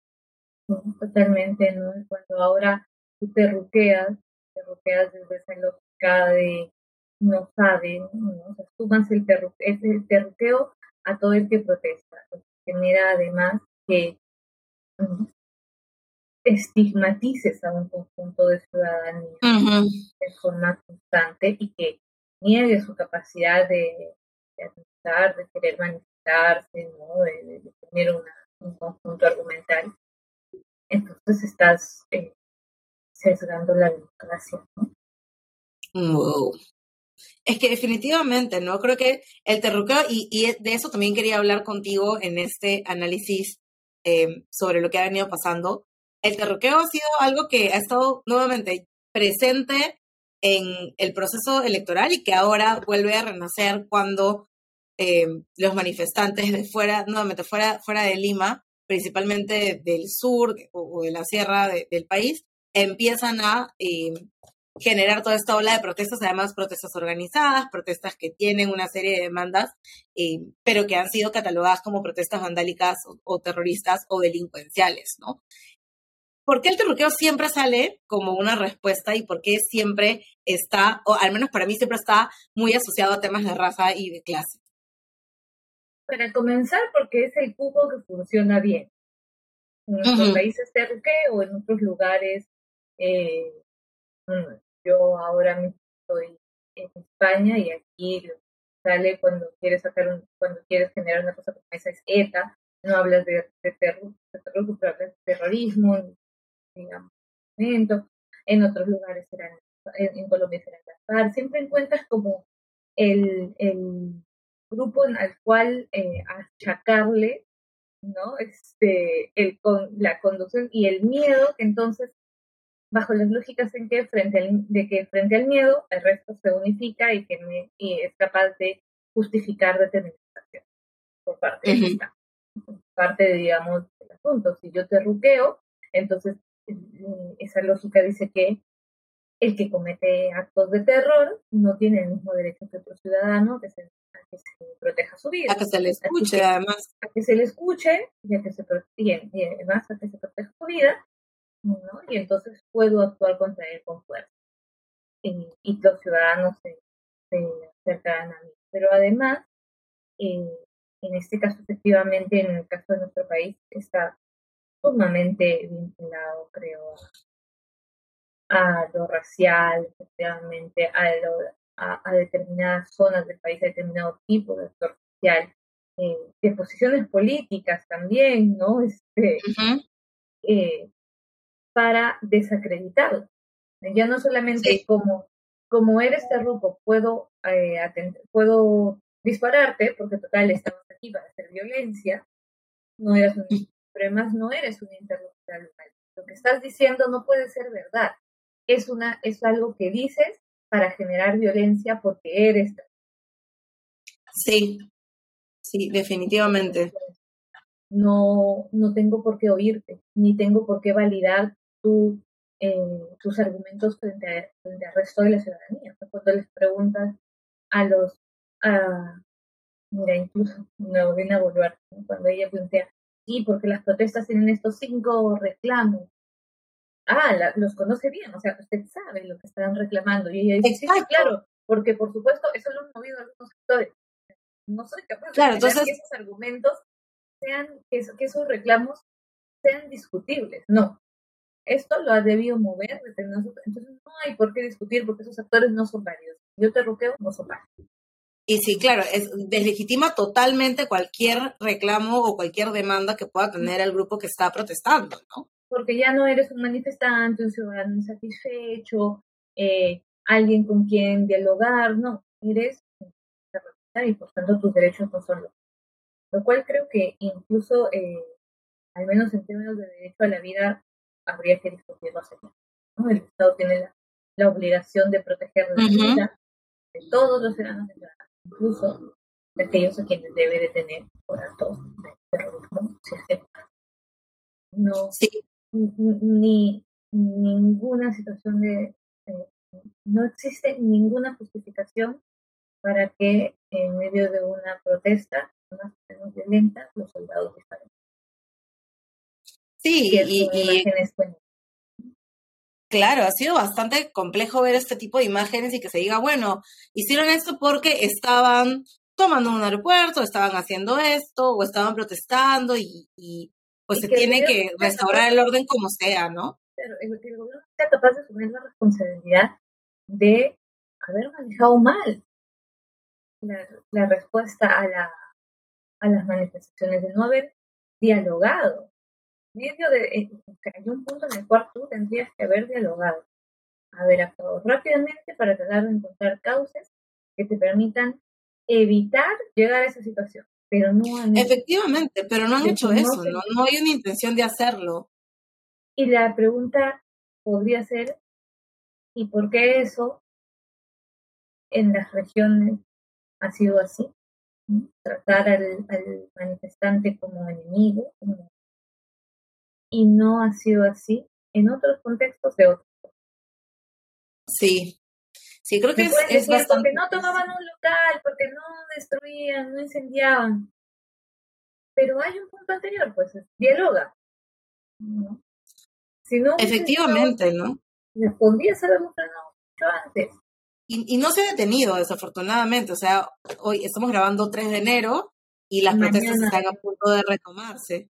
[SPEAKER 2] Totalmente, ¿no? Cuando ahora tú te ruqueas, te ruqueas desde esa lógica de no saben, ¿no? O el, es el terruqueo a todo el que protesta, genera además que estigmatices a un conjunto de ciudadanía de forma constante y que niegue su capacidad de, de de querer manifestarse, ¿no? de, tener un conjunto argumental, entonces estás eh, sesgando la democracia.
[SPEAKER 1] Wow. Es que definitivamente, ¿no? Creo que el terruqueo, y, y de eso también quería hablar contigo en este análisis eh, sobre lo que ha venido pasando, el terroqueo ha sido algo que ha estado nuevamente presente en el proceso electoral y que ahora vuelve a renacer cuando eh, los manifestantes de fuera, nuevamente fuera, fuera de Lima, principalmente del sur o, de la sierra del país, empiezan a, eh, generar toda esta ola de protestas, además protestas organizadas, protestas que tienen una serie de demandas, eh, pero que han sido catalogadas como protestas vandálicas o, terroristas o delincuenciales, ¿no? ¿Por qué el terruqueo siempre sale como una respuesta y por qué siempre está, o al menos para mí siempre está muy asociado a temas de raza y de clase?
[SPEAKER 2] Para comenzar, porque es el cubo que funciona bien. En nuestros países terruqueo o en otros lugares eh, yo ahora mismo estoy en España y aquí sale cuando quieres sacar un, cuando quieres generar una cosa como esa es ETA, no hablas de, de, terror, de terror, pero hablas de terrorismo, digamos, en otros lugares serán, en, Colombia será la siempre encuentras como el, el grupo al cual eh, achacarle ¿no? Este, el, con, la conducción y el miedo que entonces bajo las lógicas en que frente al, de que frente al miedo el resto se unifica y que y es capaz de justificar determinadas acciones por parte de esta parte digamos del asunto. Si yo te ruqueo entonces esa lógica dice que el que comete actos de terror no tiene el mismo derecho que otro ciudadano que se, a que se proteja su vida.
[SPEAKER 1] A que se le escuche, además.
[SPEAKER 2] A que se le escuche y a que se, y además a que se proteja su vida y entonces puedo actuar contra él con fuerza. Y, los ciudadanos se, acercarán a mí. Pero además, eh, en este caso, efectivamente, en el caso de nuestro país, está sumamente vinculado, creo, a lo racial, efectivamente, a, lo, a, determinadas zonas del país, a determinado tipo de actor social, eh, de posiciones políticas también, ¿no? Este, eh, para desacreditarlo. Ya no solamente como, como eres terruco, puedo, eh, puedo dispararte, porque total estamos aquí para hacer violencia, no eres un, pero además no eres un interlocutor Lo que estás diciendo no puede ser verdad. Es, una, es algo que dices para generar violencia porque eres.
[SPEAKER 1] Sí, sí, definitivamente.
[SPEAKER 2] No, no tengo por qué oírte, ni tengo por qué validar eh, tus argumentos frente, a, frente al resto de la ciudadanía. Cuando les preguntas a los, a, mira, incluso me voy a volver, cuando ella plantea, sí, porque las protestas tienen estos cinco reclamos. Ah, los conoce bien, o sea, usted sabe lo que están reclamando. Y ella dice, sí, claro, porque por supuesto eso lo han movido algunos sectores. No soy capaz
[SPEAKER 1] claro,
[SPEAKER 2] de
[SPEAKER 1] entonces...
[SPEAKER 2] que esos argumentos sean, que, que esos reclamos sean discutibles. No, esto lo ha debido mover, entonces no hay por qué discutir porque esos actores no son válidos. Yo te roqueo, no son válidos.
[SPEAKER 1] Y sí, claro, es, deslegitima totalmente cualquier reclamo o cualquier demanda que pueda tener el grupo que está protestando, ¿no?
[SPEAKER 2] Porque ya no eres un manifestante, un ciudadano insatisfecho, eh, alguien con quien dialogar, no, eres y por tanto tus derechos no son los. Lo cual creo que incluso, eh, al menos en términos de derecho a la vida, habría que discutirlo así. ¿no? El Estado tiene la, obligación de proteger la vida de todos los ciudadanos, incluso aquellos a quienes debe de tener por actos de terrorismo, no, sí. ni ninguna situación de, no existe ninguna justificación para que en medio de una protesta, una menos violenta, los soldados disparen.
[SPEAKER 1] Sí, y, claro, ha sido bastante complejo ver este tipo de imágenes y que se diga, bueno, hicieron esto porque estaban tomando un aeropuerto, estaban haciendo esto, o estaban protestando y, pues se tiene que restaurar el orden como sea, ¿no?
[SPEAKER 2] Pero el, el gobierno sea capaz de asumir la responsabilidad de haber manejado mal la, la respuesta a, la, a las manifestaciones, de no haber dialogado, medio de, hay un punto en el cual tú tendrías que haber dialogado, haber actuado rápidamente para tratar de encontrar causas que te permitan evitar llegar a esa situación. Pero no han
[SPEAKER 1] Efectivamente, pero no han hecho eso, no, no hay una intención de hacerlo.
[SPEAKER 2] Y la pregunta podría ser, ¿y por qué eso en las regiones ha sido así? Tratar al, al manifestante como enemigo, como y no ha sido así en otros contextos de otros.
[SPEAKER 1] Sí, sí, creo que es, bastante...
[SPEAKER 2] Porque no tomaban un local, porque no destruían, no incendiaban. Pero hay un punto anterior, pues, dialoga.
[SPEAKER 1] Si no, Efectivamente, ¿no?
[SPEAKER 2] podría ser algo mucho antes.
[SPEAKER 1] Y, no se ha detenido, desafortunadamente. O sea, hoy estamos grabando 3 de enero y las protestas están a punto de retomarse.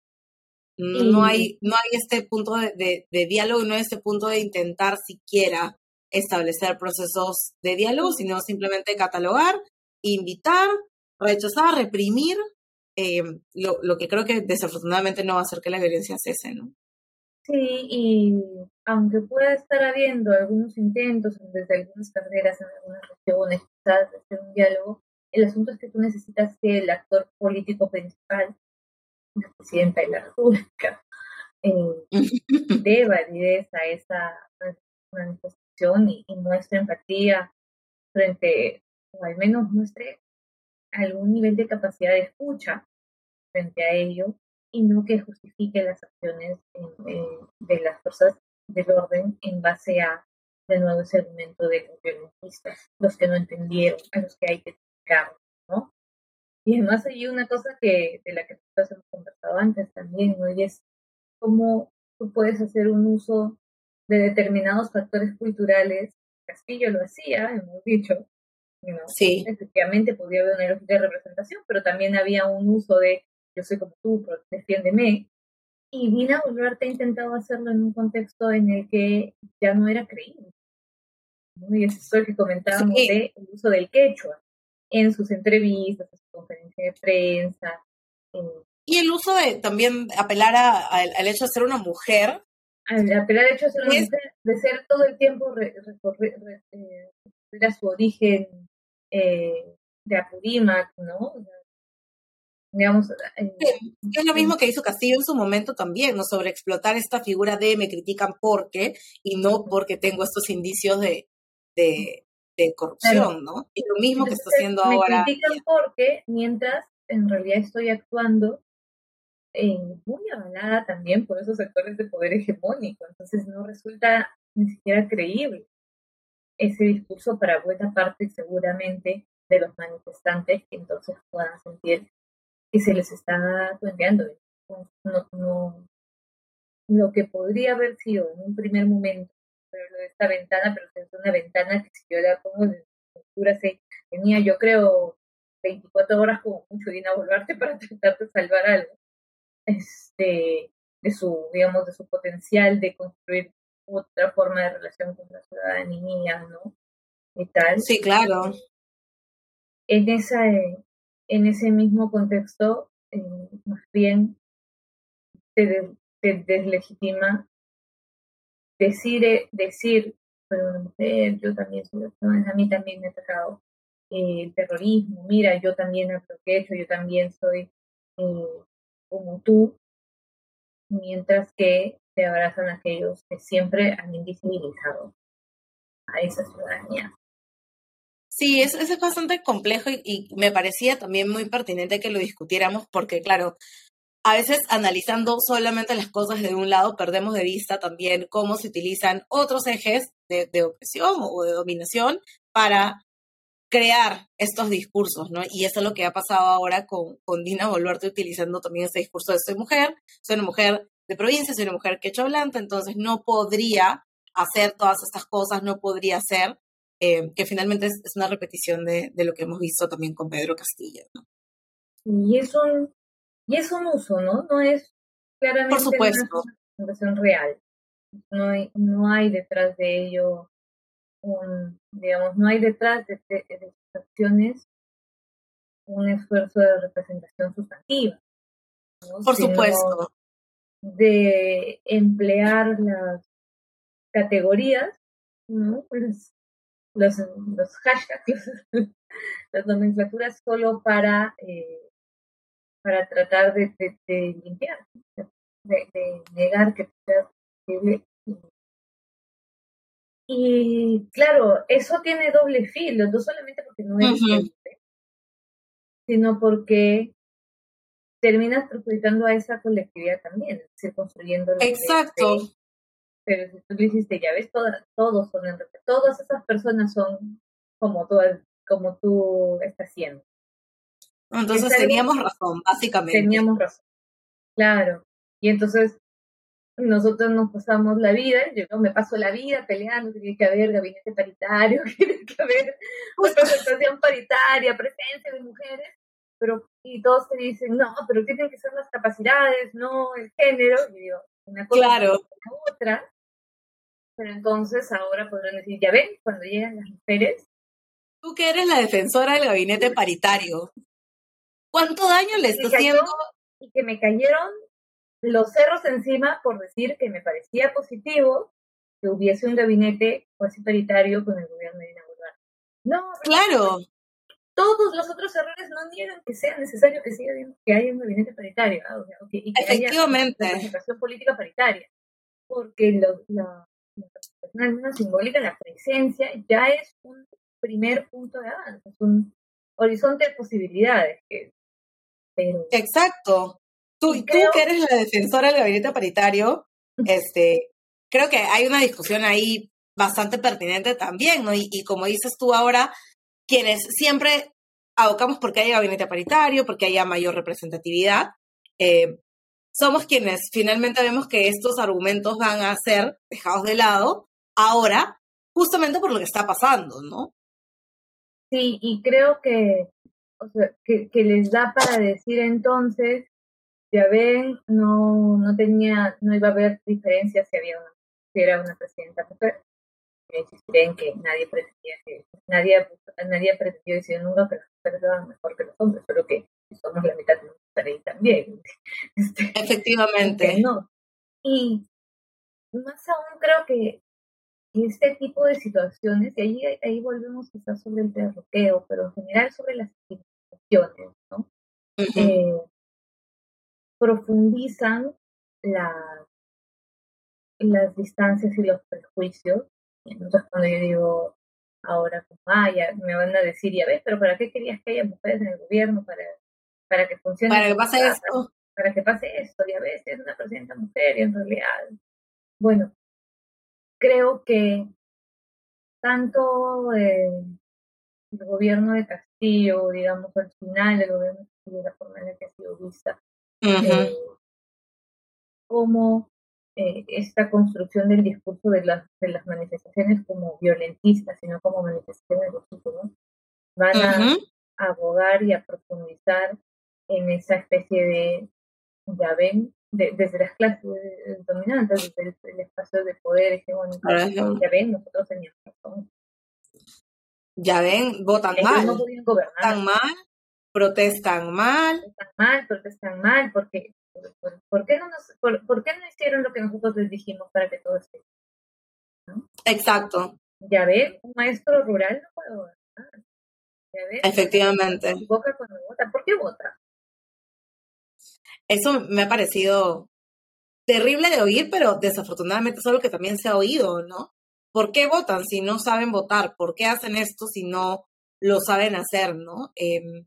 [SPEAKER 1] No hay, no hay este punto de, de, diálogo, no hay este punto de intentar siquiera establecer procesos de diálogo, sino simplemente catalogar, invitar, rechazar, reprimir, eh, lo, lo que creo que desafortunadamente no va a hacer que la violencia cese, ¿no?
[SPEAKER 2] Sí, y aunque pueda estar habiendo algunos intentos desde algunas carreras en algunas regiones, quizás de hacer un diálogo, el asunto es que tú necesitas que el actor político principal, la presidenta de la República, eh, dé validez a esa manifestación y, y muestre empatía frente, o al menos muestre algún nivel de capacidad de escucha frente a ello y no que justifique las acciones de las fuerzas del orden en base a, de nuevo, ese argumento de los violentistas, los que no entendieron, a los que hay que explicar, ¿no? Y además hay una cosa que de la que nosotros hemos conversado antes también, ¿no? Y es cómo tú puedes hacer un uso de determinados factores culturales. Castillo lo hacía, hemos dicho, ¿no?
[SPEAKER 1] Sí.
[SPEAKER 2] Efectivamente podía haber una lógica de representación, pero también había un uso de yo soy como tú, defiéndeme. Y Dina Boluarte ha intentado hacerlo en un contexto en el que ya no era creíble. Y eso es lo que comentábamos de el uso del quechua en sus entrevistas, en sus conferencias de prensa.
[SPEAKER 1] Y el uso de también apelar al hecho de ser una mujer.
[SPEAKER 2] Al apelar al hecho de ser una mujer, de ser todo el tiempo recorrer eh, a su origen eh, de Apurímac, ¿no? digamos.
[SPEAKER 1] Eh, es lo mismo que hizo Castillo en su momento también, ¿no? Sobre explotar esta figura de me critican porque y no porque tengo estos indicios de, de, corrupción, ¿no? Y lo mismo que está haciendo ahora.
[SPEAKER 2] Me critican porque mientras en realidad estoy actuando eh, muy avalada también por esos sectores de poder hegemónico, entonces no resulta ni siquiera creíble ese discurso para buena parte seguramente de los manifestantes que entonces puedan sentir que se les está planteando. No, no, lo que podría haber sido en un primer momento, pero lo de esta ventana, pero es una ventana que si yo la pongo de estructura, se tenía yo creo 24 horas como mucho Dina Boluarte para tratar de salvar algo este, de su, digamos, de su potencial de construir otra forma de relación con la ciudadanía, ¿no? Y tal.
[SPEAKER 1] Sí, claro.
[SPEAKER 2] En esa, en ese mismo contexto, eh, más bien te, deslegitima decir, eh, decir, pero una mujer, yo también soy a mí también me ha atacado eh, el terrorismo, mira, yo también aprovecho, yo también soy como tú, mientras que te abrazan aquellos que siempre han invisibilizado a esa ciudadanía.
[SPEAKER 1] Sí, es, es bastante complejo y, me parecía también muy pertinente que lo discutiéramos porque, claro, a veces analizando solamente las cosas de un lado, perdemos de vista también cómo se utilizan otros ejes de, de opresión o de dominación para crear estos discursos, ¿no? Y eso es lo que ha pasado ahora con, con Dina Boluarte utilizando también ese discurso de soy mujer, soy una mujer de provincia, soy una mujer quechua blanca, entonces no podría hacer todas estas cosas, no podría ser eh, que finalmente es, una repetición de, de, lo que hemos visto también con Pedro Castillo. ¿no?
[SPEAKER 2] Y es un, y es un uso, ¿no? No es claramente
[SPEAKER 1] Por supuesto.
[SPEAKER 2] una representación real. No hay, no hay detrás de ello un, digamos, no hay detrás de, de, de sus acciones un esfuerzo de representación sustantiva.
[SPEAKER 1] Por supuesto.
[SPEAKER 2] De emplear las categorías, ¿no? Pues los, los hashtags, las nomenclaturas solo para, eh, para tratar de, de, limpiar, de, negar que sea posible. Y claro, eso tiene doble filo, no solamente porque no es sino porque terminas perjudicando a esa colectividad también, es decir, construyendo
[SPEAKER 1] Exacto.
[SPEAKER 2] Pero si tú le hiciste, ya ves, todas, todos son, todas esas personas son como, todas, como tú estás haciendo.
[SPEAKER 1] Entonces teníamos razón, básicamente.
[SPEAKER 2] Teníamos razón, claro. Y entonces nosotros nos pasamos la vida, yo me paso la vida peleando, tiene que haber gabinete paritario, tiene que haber representación paritaria, presencia de mujeres, pero y todos te dicen, no, pero tienen que ser las capacidades, no el género, y digo, una cosa
[SPEAKER 1] claro.
[SPEAKER 2] la otra, pero entonces ahora podrán decir, ya ven, cuando llegan las mujeres.
[SPEAKER 1] Tú que eres la defensora del gabinete paritario, ¿cuánto daño le está haciendo?
[SPEAKER 2] Y que me cayeron los cerros encima por decir que me parecía positivo que hubiese un gabinete cuasi paritario con el gobierno de Dina No,
[SPEAKER 1] claro.
[SPEAKER 2] Todos los otros errores no niegan que sea necesario que siga que haya un gabinete paritario ah, y que
[SPEAKER 1] Efectivamente.
[SPEAKER 2] haya representación política paritaria. Porque lo, la, la simbólica, la presencia, ya es un primer punto de avance, es un horizonte de posibilidades. Pero...
[SPEAKER 1] Exacto. Tú, tú que eres la defensora del gabinete paritario, este, creo que hay una discusión ahí bastante pertinente también, ¿no? Y, como dices tú ahora, quienes siempre abocamos porque haya gabinete paritario, porque haya mayor representatividad, eh, somos quienes finalmente vemos que estos argumentos van a ser dejados de lado ahora, justamente por lo que está pasando, ¿no?
[SPEAKER 2] Sí, y creo que, o sea, que, que les da para decir entonces ya ven, no, no tenía, no iba a haber diferencia si había una, si era una presidenta mujer. Insistiré que nadie pretendía que, nadie, nadie pretendió decir nunca que las mujeres eran mejor que los hombres, pero que somos la mitad de los ahí también.
[SPEAKER 1] Este, Efectivamente.
[SPEAKER 2] No. Y más aún creo que este tipo de situaciones, y ahí, ahí volvemos quizás sobre el derroqueo, pero en general sobre las ¿no? profundizan la, las distancias y los prejuicios. Entonces cuando yo digo ahora, ah, me van a decir, ya ves, pero ¿para qué querías que haya mujeres en el gobierno para, para que funcione?
[SPEAKER 1] Para que pase esto.
[SPEAKER 2] Para que pase esto, ya ves, es una presidenta mujer y en realidad, bueno, creo que tanto eh, el gobierno de Castillo, digamos, al final del gobierno de la forma en la que ha sido vista, eh, cómo eh, esta construcción del discurso de las, de las manifestaciones como violentistas, sino como manifestaciones legítimas, van a abogar y a profundizar en esa especie de, ya ven, desde las clases dominantes, desde el, espacio de poder hegemónico, ya ven, nosotros teníamos razón.
[SPEAKER 1] Ya ven, votan mal.
[SPEAKER 2] No.
[SPEAKER 1] Votan mal protestan mal.
[SPEAKER 2] Protestan mal, protestan mal, porque ¿por, qué no nos, por, qué no hicieron lo que nosotros les dijimos para que todo esté?
[SPEAKER 1] Exacto.
[SPEAKER 2] Ya ve, un maestro rural no puede votar.
[SPEAKER 1] ¿Ya ve? Efectivamente.
[SPEAKER 2] Boca cuando vota. ¿Por qué vota?
[SPEAKER 1] Eso me ha parecido terrible de oír, pero desafortunadamente es algo que también se ha oído, ¿no? ¿Por qué votan si no saben votar? ¿Por qué hacen esto si no lo saben hacer, no? Eh,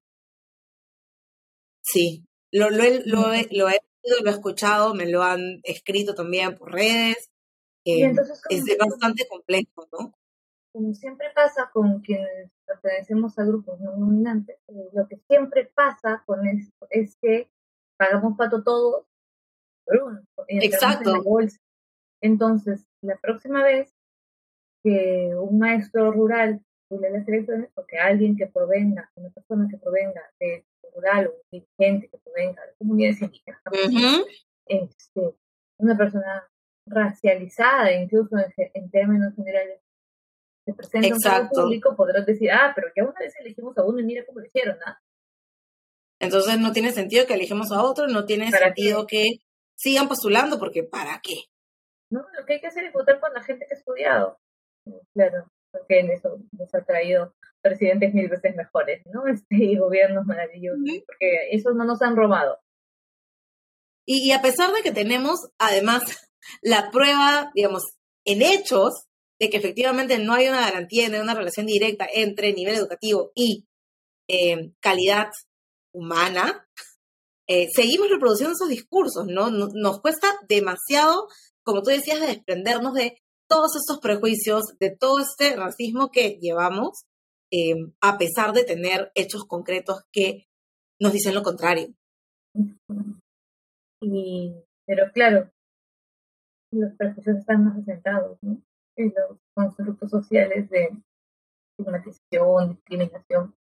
[SPEAKER 1] Sí, lo, lo, he, lo, he, lo he lo he escuchado, me lo han escrito también por redes. Eh, es bastante complejo, ¿no?
[SPEAKER 2] Como siempre pasa con quienes pertenecemos a grupos no dominantes, eh, lo que siempre pasa con esto es que pagamos pato todos por uno.
[SPEAKER 1] Exacto.
[SPEAKER 2] Entonces, la próxima vez que un maestro rural de las elecciones, porque alguien que provenga, una persona que provenga de rural o un dirigente que provenga de comunidades indígenas, este, una persona racializada, incluso en, términos generales, se presenta en un público, podrás decir, ah, pero ya una vez elegimos a uno y mira cómo lo hicieron, ¿ah?
[SPEAKER 1] Entonces no tiene sentido que elegimos a otro, no tiene sentido que sigan postulando, porque ¿para qué?
[SPEAKER 2] No, lo que hay que hacer es votar por la gente que ha estudiado. Claro, porque en eso nos ha traído presidentes mil veces mejores, ¿no? Este, y gobiernos maravillosos, porque esos no nos han robado.
[SPEAKER 1] Y, a pesar de que tenemos, además, la prueba, digamos, en hechos, de que efectivamente no hay una garantía, no hay una relación directa entre nivel educativo y eh, calidad humana, eh, seguimos reproduciendo esos discursos, ¿no? Nos cuesta demasiado como tú decías, de desprendernos de todos estos prejuicios, de todo este racismo que llevamos, eh, a pesar de tener hechos concretos que nos dicen lo contrario.
[SPEAKER 2] Y, pero claro, los prejuicios están más asentados, ¿no? En los constructos sociales de estigmatización, discriminación,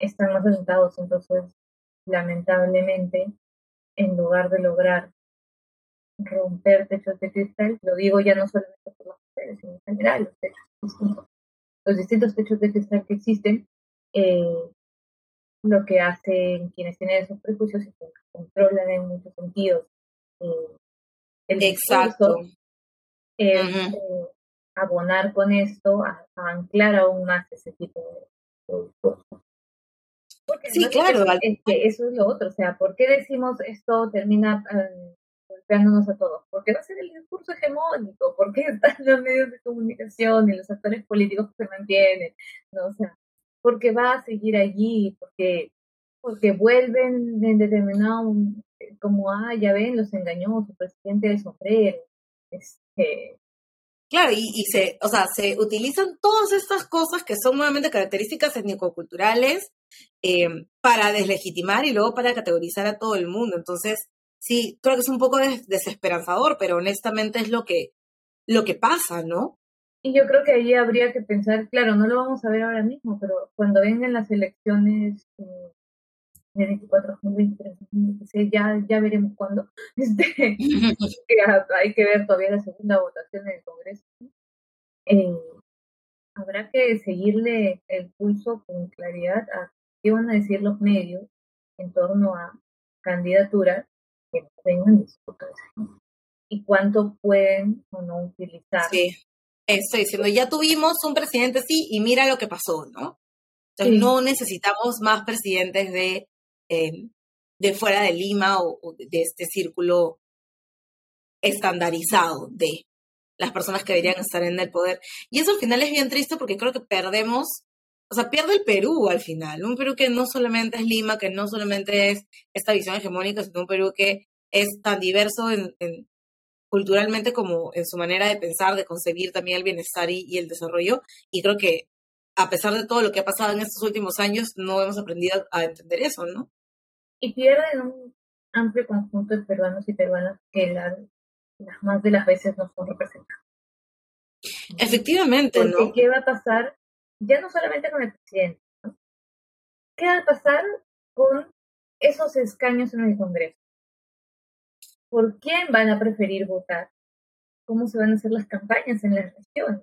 [SPEAKER 2] están más asentados. Entonces, lamentablemente, en lugar de lograr romper techos de cristal, lo digo ya no solamente por las mujeres, sino en general, los techos los distintos techos de cristal que existen, eh, lo que hacen quienes tienen esos prejuicios y que controlan en muchos sentidos eh, el
[SPEAKER 1] Exacto.
[SPEAKER 2] es eh, abonar con esto, a, anclar aún más ese tipo de, discursos.
[SPEAKER 1] sí, claro.
[SPEAKER 2] Es que eso es lo otro, o sea, ¿por qué decimos esto termina eh, golpeándonos a todos? Porque va a ser el discurso hegemónico, porque están los medios de comunicación y los actores políticos que se mantienen, ¿no? O sea, porque va a seguir allí, porque, porque vuelven en determinado, como, ah, ya ven, los engañó su presidente del sombrero. Este,
[SPEAKER 1] Claro, y, y, se, o sea, se utilizan todas estas cosas que son nuevamente características étnico-culturales eh, para deslegitimar y luego para categorizar a todo el mundo. Entonces, sí, creo que es un poco desesperanzador, pero honestamente es lo que, lo que pasa, ¿no?
[SPEAKER 2] Y yo creo que ahí habría que pensar, claro, no lo vamos a ver ahora mismo, pero cuando vengan las elecciones eh, de 24, 2023, 2026, ya, ya veremos cuándo. Este, hay que ver todavía la segunda votación en el Congreso. Eh, habrá que seguirle el pulso con claridad a qué van a decir los medios en torno a candidaturas que vengan de su y cuánto pueden o no utilizar
[SPEAKER 1] sí estoy diciendo, ya tuvimos un presidente sí y mira lo que pasó, ¿no? Entonces no necesitamos más presidentes de, eh, de fuera de Lima o, de este círculo estandarizado de las personas que deberían estar en el poder. Y eso al final es bien triste porque creo que perdemos, o sea, pierde el Perú al final, un Perú que no solamente es Lima, que no solamente es esta visión hegemónica, sino un Perú que es tan diverso en, culturalmente como en su manera de pensar, de concebir también el bienestar y, el desarrollo. Y creo que a pesar de todo lo que ha pasado en estos últimos años, no hemos aprendido a entender eso, ¿no?
[SPEAKER 2] Y pierden un amplio conjunto de peruanos y peruanas que las más de las veces no son representados.
[SPEAKER 1] Efectivamente,
[SPEAKER 2] ¿no? ¿Qué va a pasar? Ya no solamente con el presidente, ¿no? ¿Qué va a pasar con esos escaños en el Congreso? por quién van a preferir votar, cómo se van a hacer las campañas en las regiones.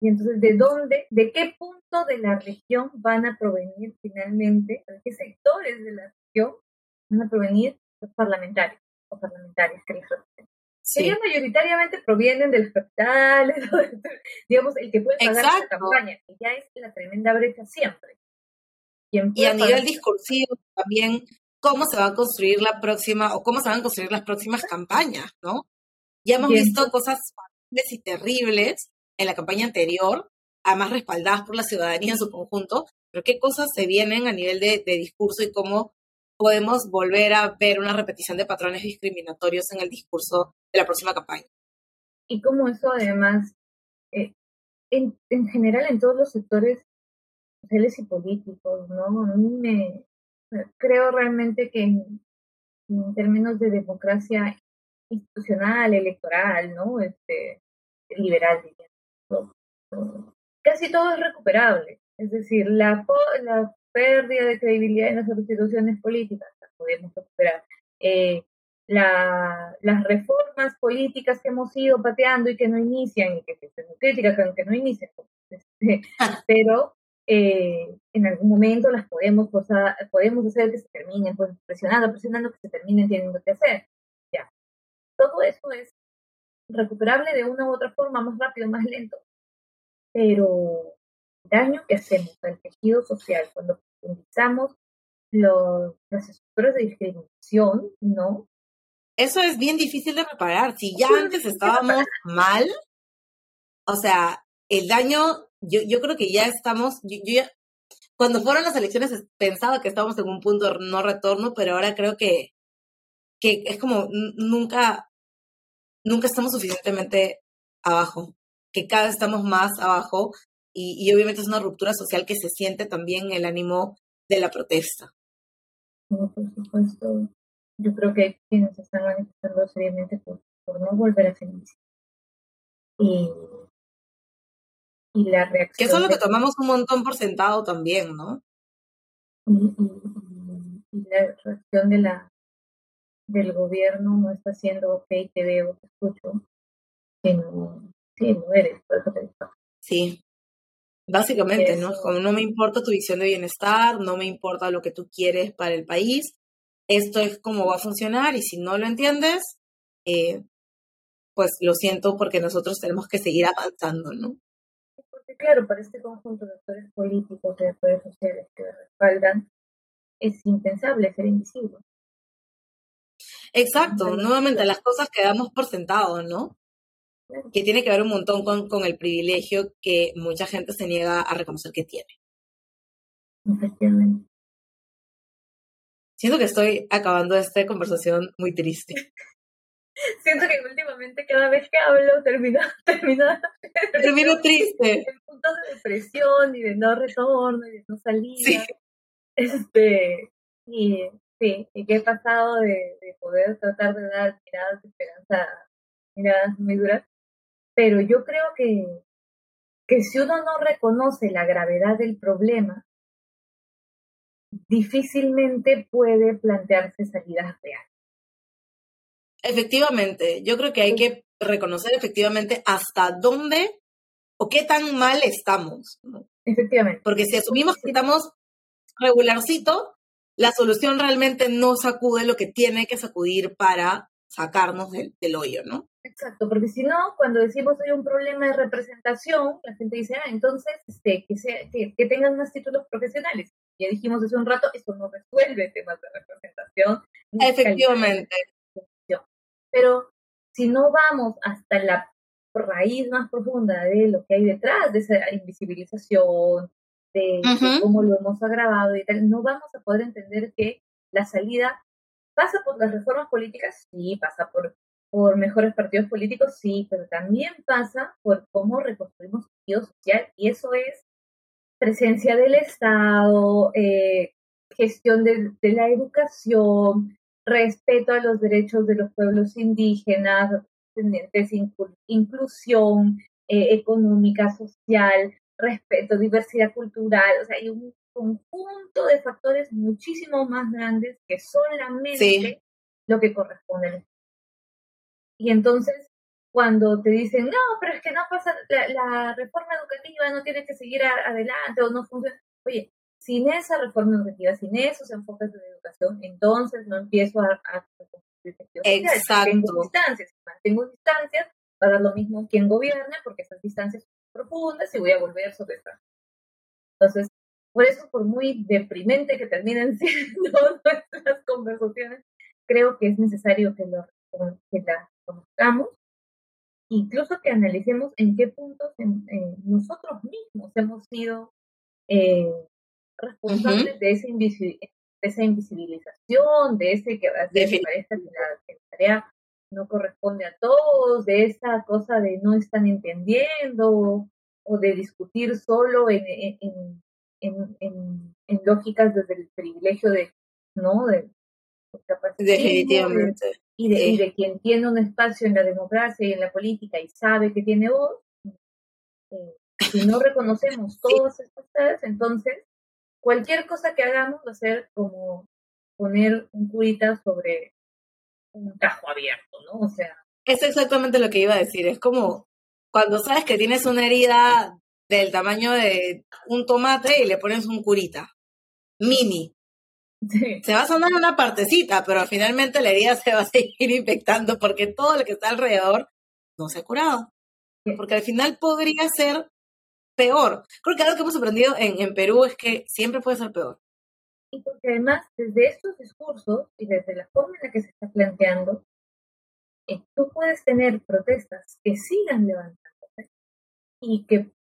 [SPEAKER 2] Y entonces, ¿de dónde, de qué punto de la región van a provenir finalmente, de qué sectores de la región van a provenir los parlamentarios o parlamentarias que les representan? Sí. Ellos mayoritariamente provienen de las capitales, digamos, el que puede pagar la campaña, que ya es la tremenda brecha siempre.
[SPEAKER 1] Y a nivel discursivo también cómo se va a construir la próxima o cómo se van a construir las próximas campañas, ¿no? Ya hemos visto cosas y terribles en la campaña anterior, además respaldadas por la ciudadanía en su conjunto, pero qué cosas se vienen a nivel de, discurso y cómo podemos volver a ver una repetición de patrones discriminatorios en el discurso de la próxima campaña.
[SPEAKER 2] Y cómo eso además, eh, en, en, general en todos los sectores sociales y políticos, ¿no? A mí me, creo realmente que en, términos de democracia institucional, electoral, ¿no? Este, liberal, casi todo es recuperable. Es decir, la, la pérdida de credibilidad en las instituciones políticas la podemos recuperar. Eh, la, las reformas políticas que hemos ido pateando y que no inician, y que, que críticas que no inician, este, pero eh, en algún momento las podemos, podemos hacer que se terminen, pues presionando, presionando que se terminen teniendo que hacer. Ya. Todo eso es recuperable de una u otra forma, más rápido, más lento. Pero daño que hacemos al tejido social cuando profundizamos los, las estructuras de discriminación, ¿no?
[SPEAKER 1] Eso es bien difícil de reparar. Si ya antes estábamos mal, o sea, el daño yo, yo creo que ya estamos, yo, ya, cuando fueron las elecciones pensaba que estábamos en un punto no retorno, pero ahora creo que, que es como nunca, nunca estamos suficientemente abajo, que cada vez estamos más abajo y, y obviamente es una ruptura social que se siente también en el ánimo de la protesta.
[SPEAKER 2] por supuesto, yo creo que hay quienes están manifestando seriamente por, por no volver a feminismo. Y, y la reacción.
[SPEAKER 1] Que eso es lo que tomamos un montón por sentado también, ¿no?
[SPEAKER 2] Y, y, y, la reacción de la del gobierno no está siendo ok, te veo, te escucho, sino, sí, no eres, por eso te digo.
[SPEAKER 1] Sí, básicamente. ¿no? Como no me importa tu visión de bienestar, no me importa lo que tú quieres para el país, esto es cómo va a funcionar y si no lo entiendes, eh, pues lo siento porque nosotros tenemos que seguir avanzando, ¿no?
[SPEAKER 2] Porque claro, para este conjunto de actores políticos, de actores sociales que respaldan, es impensable ser invisible.
[SPEAKER 1] Exacto, nuevamente las cosas que damos por sentado, ¿no? Que tiene que ver un montón con, con el privilegio que mucha gente se niega a reconocer que tiene.
[SPEAKER 2] Efectivamente.
[SPEAKER 1] Siento que estoy acabando esta conversación muy triste.
[SPEAKER 2] Siento que últimamente cada vez que hablo termino, termino,
[SPEAKER 1] termino triste.
[SPEAKER 2] En puntos de depresión y de no retorno y de no salida.
[SPEAKER 1] Sí.
[SPEAKER 2] Este, y sí, y que he pasado de, de, poder tratar de dar miradas de esperanza, miradas muy duras. Pero yo creo que, que si uno no reconoce la gravedad del problema, difícilmente puede plantearse salidas reales.
[SPEAKER 1] Efectivamente, yo creo que hay que reconocer efectivamente hasta dónde o qué tan mal estamos. ¿no?
[SPEAKER 2] Efectivamente.
[SPEAKER 1] Porque si asumimos que estamos regularcito, la solución realmente no sacude lo que tiene que sacudir para sacarnos del, del hoyo, ¿no?
[SPEAKER 2] Exacto, porque si no, cuando decimos hay un problema de representación, la gente dice, ah, entonces este, que, sea, que, que tengan más títulos profesionales. Ya dijimos hace un rato, eso no resuelve temas de representación.
[SPEAKER 1] Efectivamente.
[SPEAKER 2] Pero si no vamos hasta la raíz más profunda de lo que hay detrás de esa invisibilización, de, uh -huh. de, cómo lo hemos agravado y tal, no vamos a poder entender que la salida pasa por las reformas políticas, sí, pasa por, por mejores partidos políticos, sí, pero también pasa por cómo reconstruimos el social y eso es presencia del Estado, eh, gestión de, de la educación, respeto a los derechos de los pueblos indígenas, inclusión eh, económica, social, respeto, diversidad cultural, o sea, hay un conjunto de factores muchísimo más grandes que solamente sí. lo que corresponde. Y entonces, cuando te dicen, no, pero es que no pasa, la, la reforma educativa no tiene que seguir a, adelante o no funciona, oye, sin esa reforma educativa, sin esos enfoques de educación, entonces no empiezo a, a
[SPEAKER 1] Exacto.
[SPEAKER 2] Tengo distancias, mantengo distancias, va a dar lo mismo quien gobierne, porque esas distancias son profundas y voy a volver sobre esta. Entonces, por eso, por muy deprimente que terminen siendo nuestras conversaciones, creo que es necesario que, lo, que las conozcamos, incluso que analicemos en qué puntos en, nosotros mismos hemos sido eh, responsables uh -huh. de, esa de, esa invisibilización, de ese que a veces parece que la, que la tarea no corresponde a todos, de esa cosa de no están entendiendo o de discutir solo en, en, en, en, en lógicas desde el privilegio de, ¿no? De,
[SPEAKER 1] Definitivamente.
[SPEAKER 2] Y, de, sí. y de quien tiene un espacio en la democracia y en la política y sabe que tiene voz, eh, si no reconocemos todas sí. estas cosas, entonces cualquier cosa que hagamos va a ser como poner un curita sobre un tajo abierto, ¿no? O sea.
[SPEAKER 1] Es exactamente lo que iba a decir. Es como cuando sabes que tienes una herida del tamaño de un tomate y le pones un curita. Mini. Se va a sonar una partecita, pero finalmente la herida se va a seguir infectando porque todo lo que está alrededor no se ha curado. Porque al final podría ser peor. Creo que algo que hemos aprendido en, Perú es que siempre puede ser peor.
[SPEAKER 2] Y porque además, desde estos discursos y desde la forma en la que se está planteando, eh, tú puedes tener protestas que sigan levantándose y que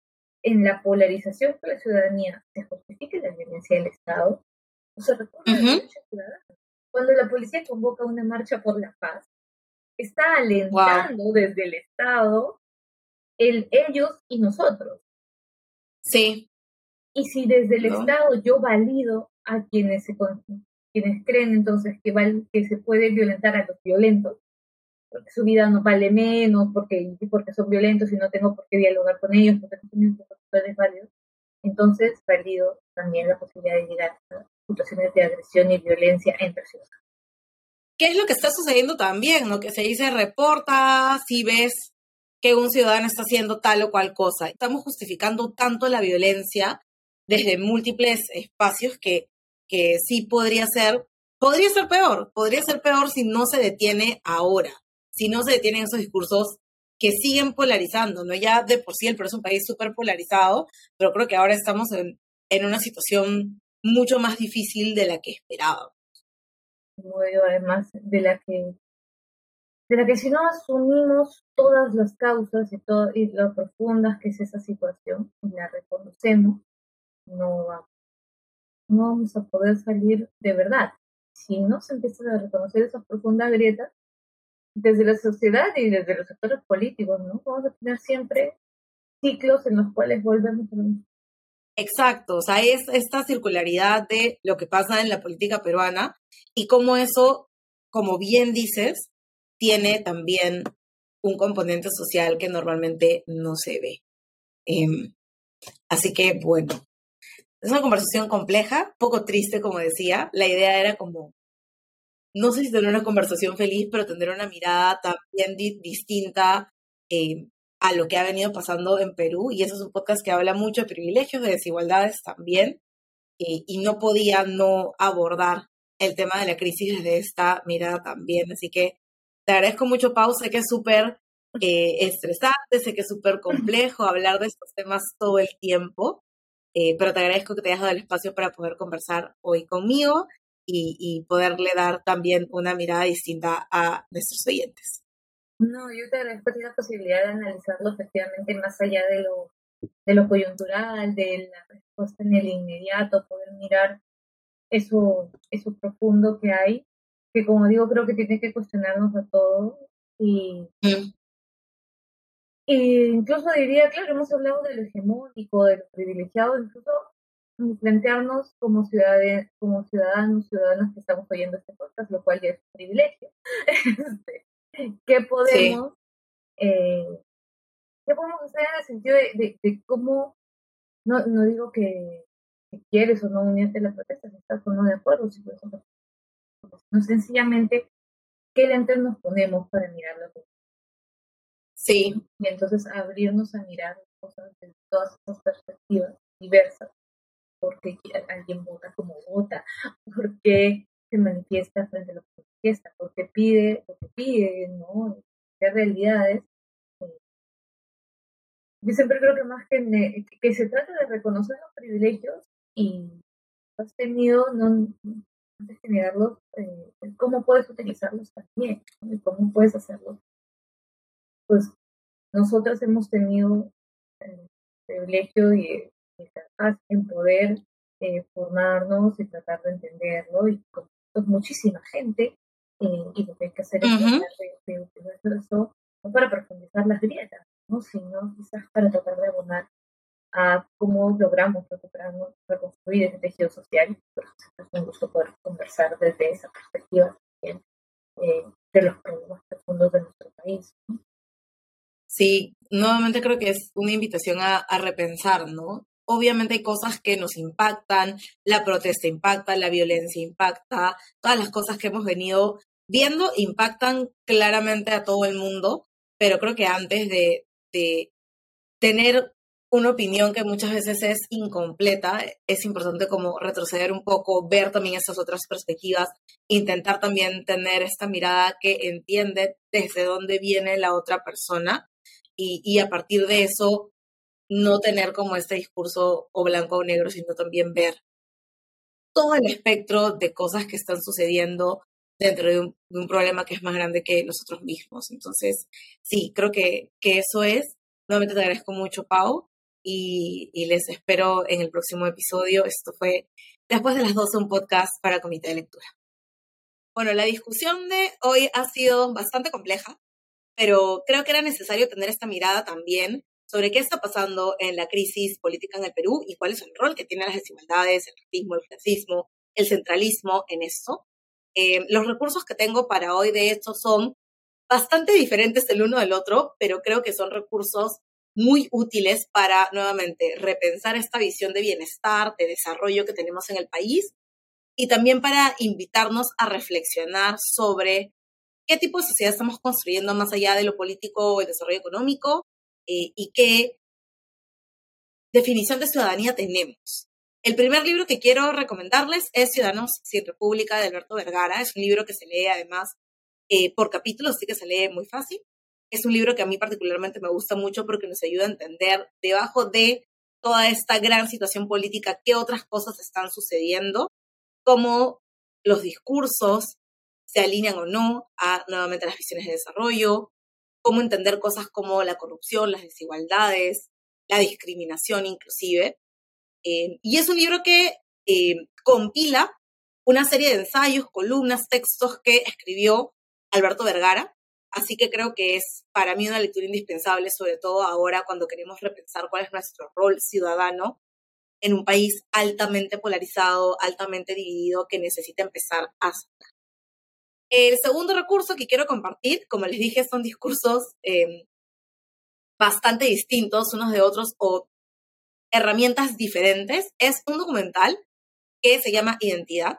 [SPEAKER 2] en la polarización con la ciudadanía se justifique la violencia del Estado se recurre uh -huh. a la ciudadana. Cuando la policía convoca una marcha por la paz, está alentando desde el Estado el ellos y nosotros.
[SPEAKER 1] Sí.
[SPEAKER 2] Y si desde el Estado yo valido a quienes se quienes creen entonces que, que se puede violentar a los violentos, porque su vida no vale menos, porque, porque son violentos y no tengo por qué dialogar con ellos, porque no tienen factores válidos, entonces valido también la posibilidad de llegar a situaciones de agresión y violencia entre ciudadanos.
[SPEAKER 1] ¿Qué es lo que está sucediendo también? Lo que se dice reporta si ves que un ciudadano está haciendo tal o cual cosa. Estamos justificando tanto la violencia desde múltiples espacios que, que sí podría ser, podría ser peor, podría ser peor si no se detiene ahora, si no se detienen esos discursos que siguen polarizando, ¿no? Ya de por sí el Perú es un país súper polarizado, pero creo que ahora estamos en, una situación mucho más difícil de la que esperábamos.
[SPEAKER 2] además de la que de la que si no asumimos todas las causas y, todo, y lo profundas que es esa situación y la reconocemos, no, no vamos a poder salir de verdad. Si no se empiezan a reconocer esas profundas grietas, desde la sociedad y desde los sectores políticos, ¿no? Vamos a tener siempre ciclos en los cuales volvemos a lo.
[SPEAKER 1] Exacto, o sea, es esta circularidad de lo que pasa en la política peruana y cómo eso, como bien dices, tiene también un componente social que normalmente no se ve. Em, así que, bueno, es una conversación compleja, poco triste, como decía. La idea era como, no sé si tener una conversación feliz, pero tener una mirada también distinta em, a lo que ha venido pasando en Perú. Y eso es un podcast que habla mucho de privilegios, de desigualdades también. y no podía no abordar el tema de la crisis desde esta mirada también. Así que te agradezco mucho, Pau. Sé que es súper eh, estresante, sé que es súper complejo hablar de estos temas todo el tiempo, eh, pero te agradezco que te hayas dado el espacio para poder conversar hoy conmigo y, y poderle dar también una mirada distinta a nuestros oyentes.
[SPEAKER 2] No, yo te agradezco la posibilidad de analizarlo efectivamente más allá de lo, de lo coyuntural, de la respuesta en el inmediato, poder mirar eso, eso profundo que hay, que como digo, creo que tiene que cuestionarnos a todos y, mm. incluso diría, claro, hemos hablado de lo hegemónico, de lo privilegiado, incluso plantearnos como ciudadanos, como ciudadanos, ciudadanas que estamos oyendo este podcast, lo cual ya es un privilegio. Este, ¿Qué podemos, eh, ¿qué podemos hacer en el sentido de, de, cómo, no, no digo que si quieres o no unirte a las protestas, estás o no de acuerdo, si no sencillamente qué lentes nos ponemos para mirarlo.
[SPEAKER 1] Sí.
[SPEAKER 2] Y entonces abrirnos a mirar cosas de todas esas perspectivas diversas. ¿Por qué alguien vota como vota? ¿Por qué se manifiesta frente a lo que manifiesta? ¿Por qué pide lo que pide? ¿no? ¿Qué realidades? Yo siempre creo que más que, que se trata de reconocer los privilegios y has tenido, no, de generarlos, eh, cómo puedes utilizarlos también, cómo puedes hacerlo. Pues nosotras hemos tenido el privilegio y, en poder eh, formarnos y tratar de entenderlo y con muchísima gente eh, y lo que hay que hacer es tratar de, utilizar eso no para profundizar las grietas, ¿no? sino quizás para tratar de abonar a cómo logramos recuperarnos, reconstruir ese tejido social. Pues, es un gusto poder conversar desde esa perspectiva también eh, de los problemas profundos de nuestro país.
[SPEAKER 1] Sí, nuevamente creo que es una invitación a, a repensar, ¿no? Obviamente hay cosas que nos impactan, la protesta impacta, la violencia impacta, todas las cosas que hemos venido viendo impactan claramente a todo el mundo, pero creo que antes de, de tener una opinión que muchas veces es incompleta, es importante como retroceder un poco, ver también esas otras perspectivas, intentar también tener esta mirada que entiende desde dónde viene la otra persona y, y a partir de eso no tener como este discurso o blanco o negro, sino también ver todo el espectro de cosas que están sucediendo dentro de un, problema que es más grande que nosotros mismos. Entonces, sí, creo que, que eso es. Nuevamente te agradezco mucho, Pau y, les espero en el próximo episodio. Esto fue Después de las 12, un podcast para Comité de Lectura. Bueno, la discusión de hoy ha sido bastante compleja, pero creo que era necesario tener esta mirada también sobre qué está pasando en la crisis política en el Perú y cuál es el rol que tienen las desigualdades, el racismo, el clasismo, el centralismo en esto. Eh, los recursos que tengo para hoy de hecho son bastante diferentes el uno del otro, pero creo que son recursos muy útiles para nuevamente repensar esta visión de bienestar, de desarrollo que tenemos en el país y también para invitarnos a reflexionar sobre qué tipo de sociedad estamos construyendo más allá de lo político o el desarrollo económico eh, y qué definición de ciudadanía tenemos. El primer libro que quiero recomendarles es Ciudadanos sin República de Alberto Vergara. Es un libro que se lee además eh, por capítulos, así que se lee muy fácil. Es un libro que a mí particularmente me gusta mucho porque nos ayuda a entender debajo de toda esta gran situación política qué otras cosas están sucediendo, cómo los discursos se alinean o no a nuevamente las visiones de desarrollo, cómo entender cosas como la corrupción, las desigualdades, la discriminación inclusive. Eh, y es un libro que eh, compila una serie de ensayos, columnas, textos que escribió Alberto Vergara. Así que creo que es para mí una lectura indispensable, sobre todo ahora cuando queremos repensar cuál es nuestro rol ciudadano en un país altamente polarizado, altamente dividido, que necesita empezar a sanar. El segundo recurso que quiero compartir, como les dije, son discursos eh, bastante distintos unos de otros o herramientas diferentes. Es un documental que se llama Identidad.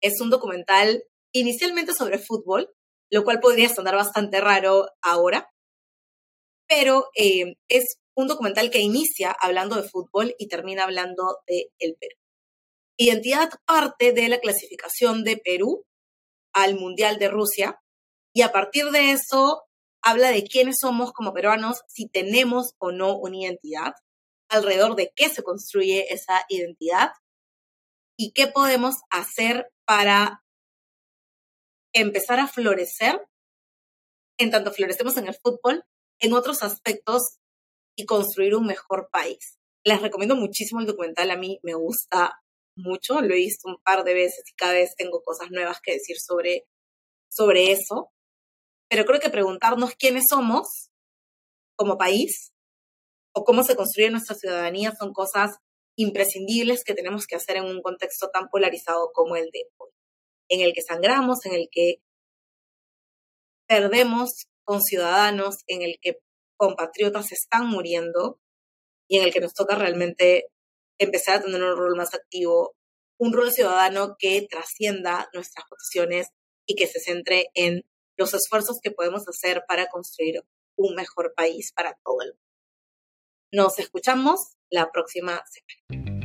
[SPEAKER 1] Es un documental inicialmente sobre fútbol, lo cual podría sonar bastante raro ahora, pero eh, es un documental que inicia hablando de fútbol y termina hablando de el Perú. Identidad parte de la clasificación de Perú al Mundial de Rusia y a partir de eso habla de quiénes somos como peruanos, si tenemos o no una identidad, alrededor de qué se construye esa identidad y qué podemos hacer para empezar a florecer, en tanto florecemos en el fútbol, en otros aspectos y construir un mejor país. Les recomiendo muchísimo el documental, a mí me gusta mucho, lo he visto un par de veces y cada vez tengo cosas nuevas que decir sobre, sobre eso. Pero creo que preguntarnos quiénes somos como país o cómo se construye nuestra ciudadanía son cosas imprescindibles que tenemos que hacer en un contexto tan polarizado como el de hoy, en el que sangramos, en el que perdemos con ciudadanos, en el que compatriotas están muriendo y en el que nos toca realmente empezar a tener un rol más activo, un rol ciudadano que trascienda nuestras posiciones y que se centre en los esfuerzos que podemos hacer para construir un mejor país para todo el mundo. Nos escuchamos la próxima semana.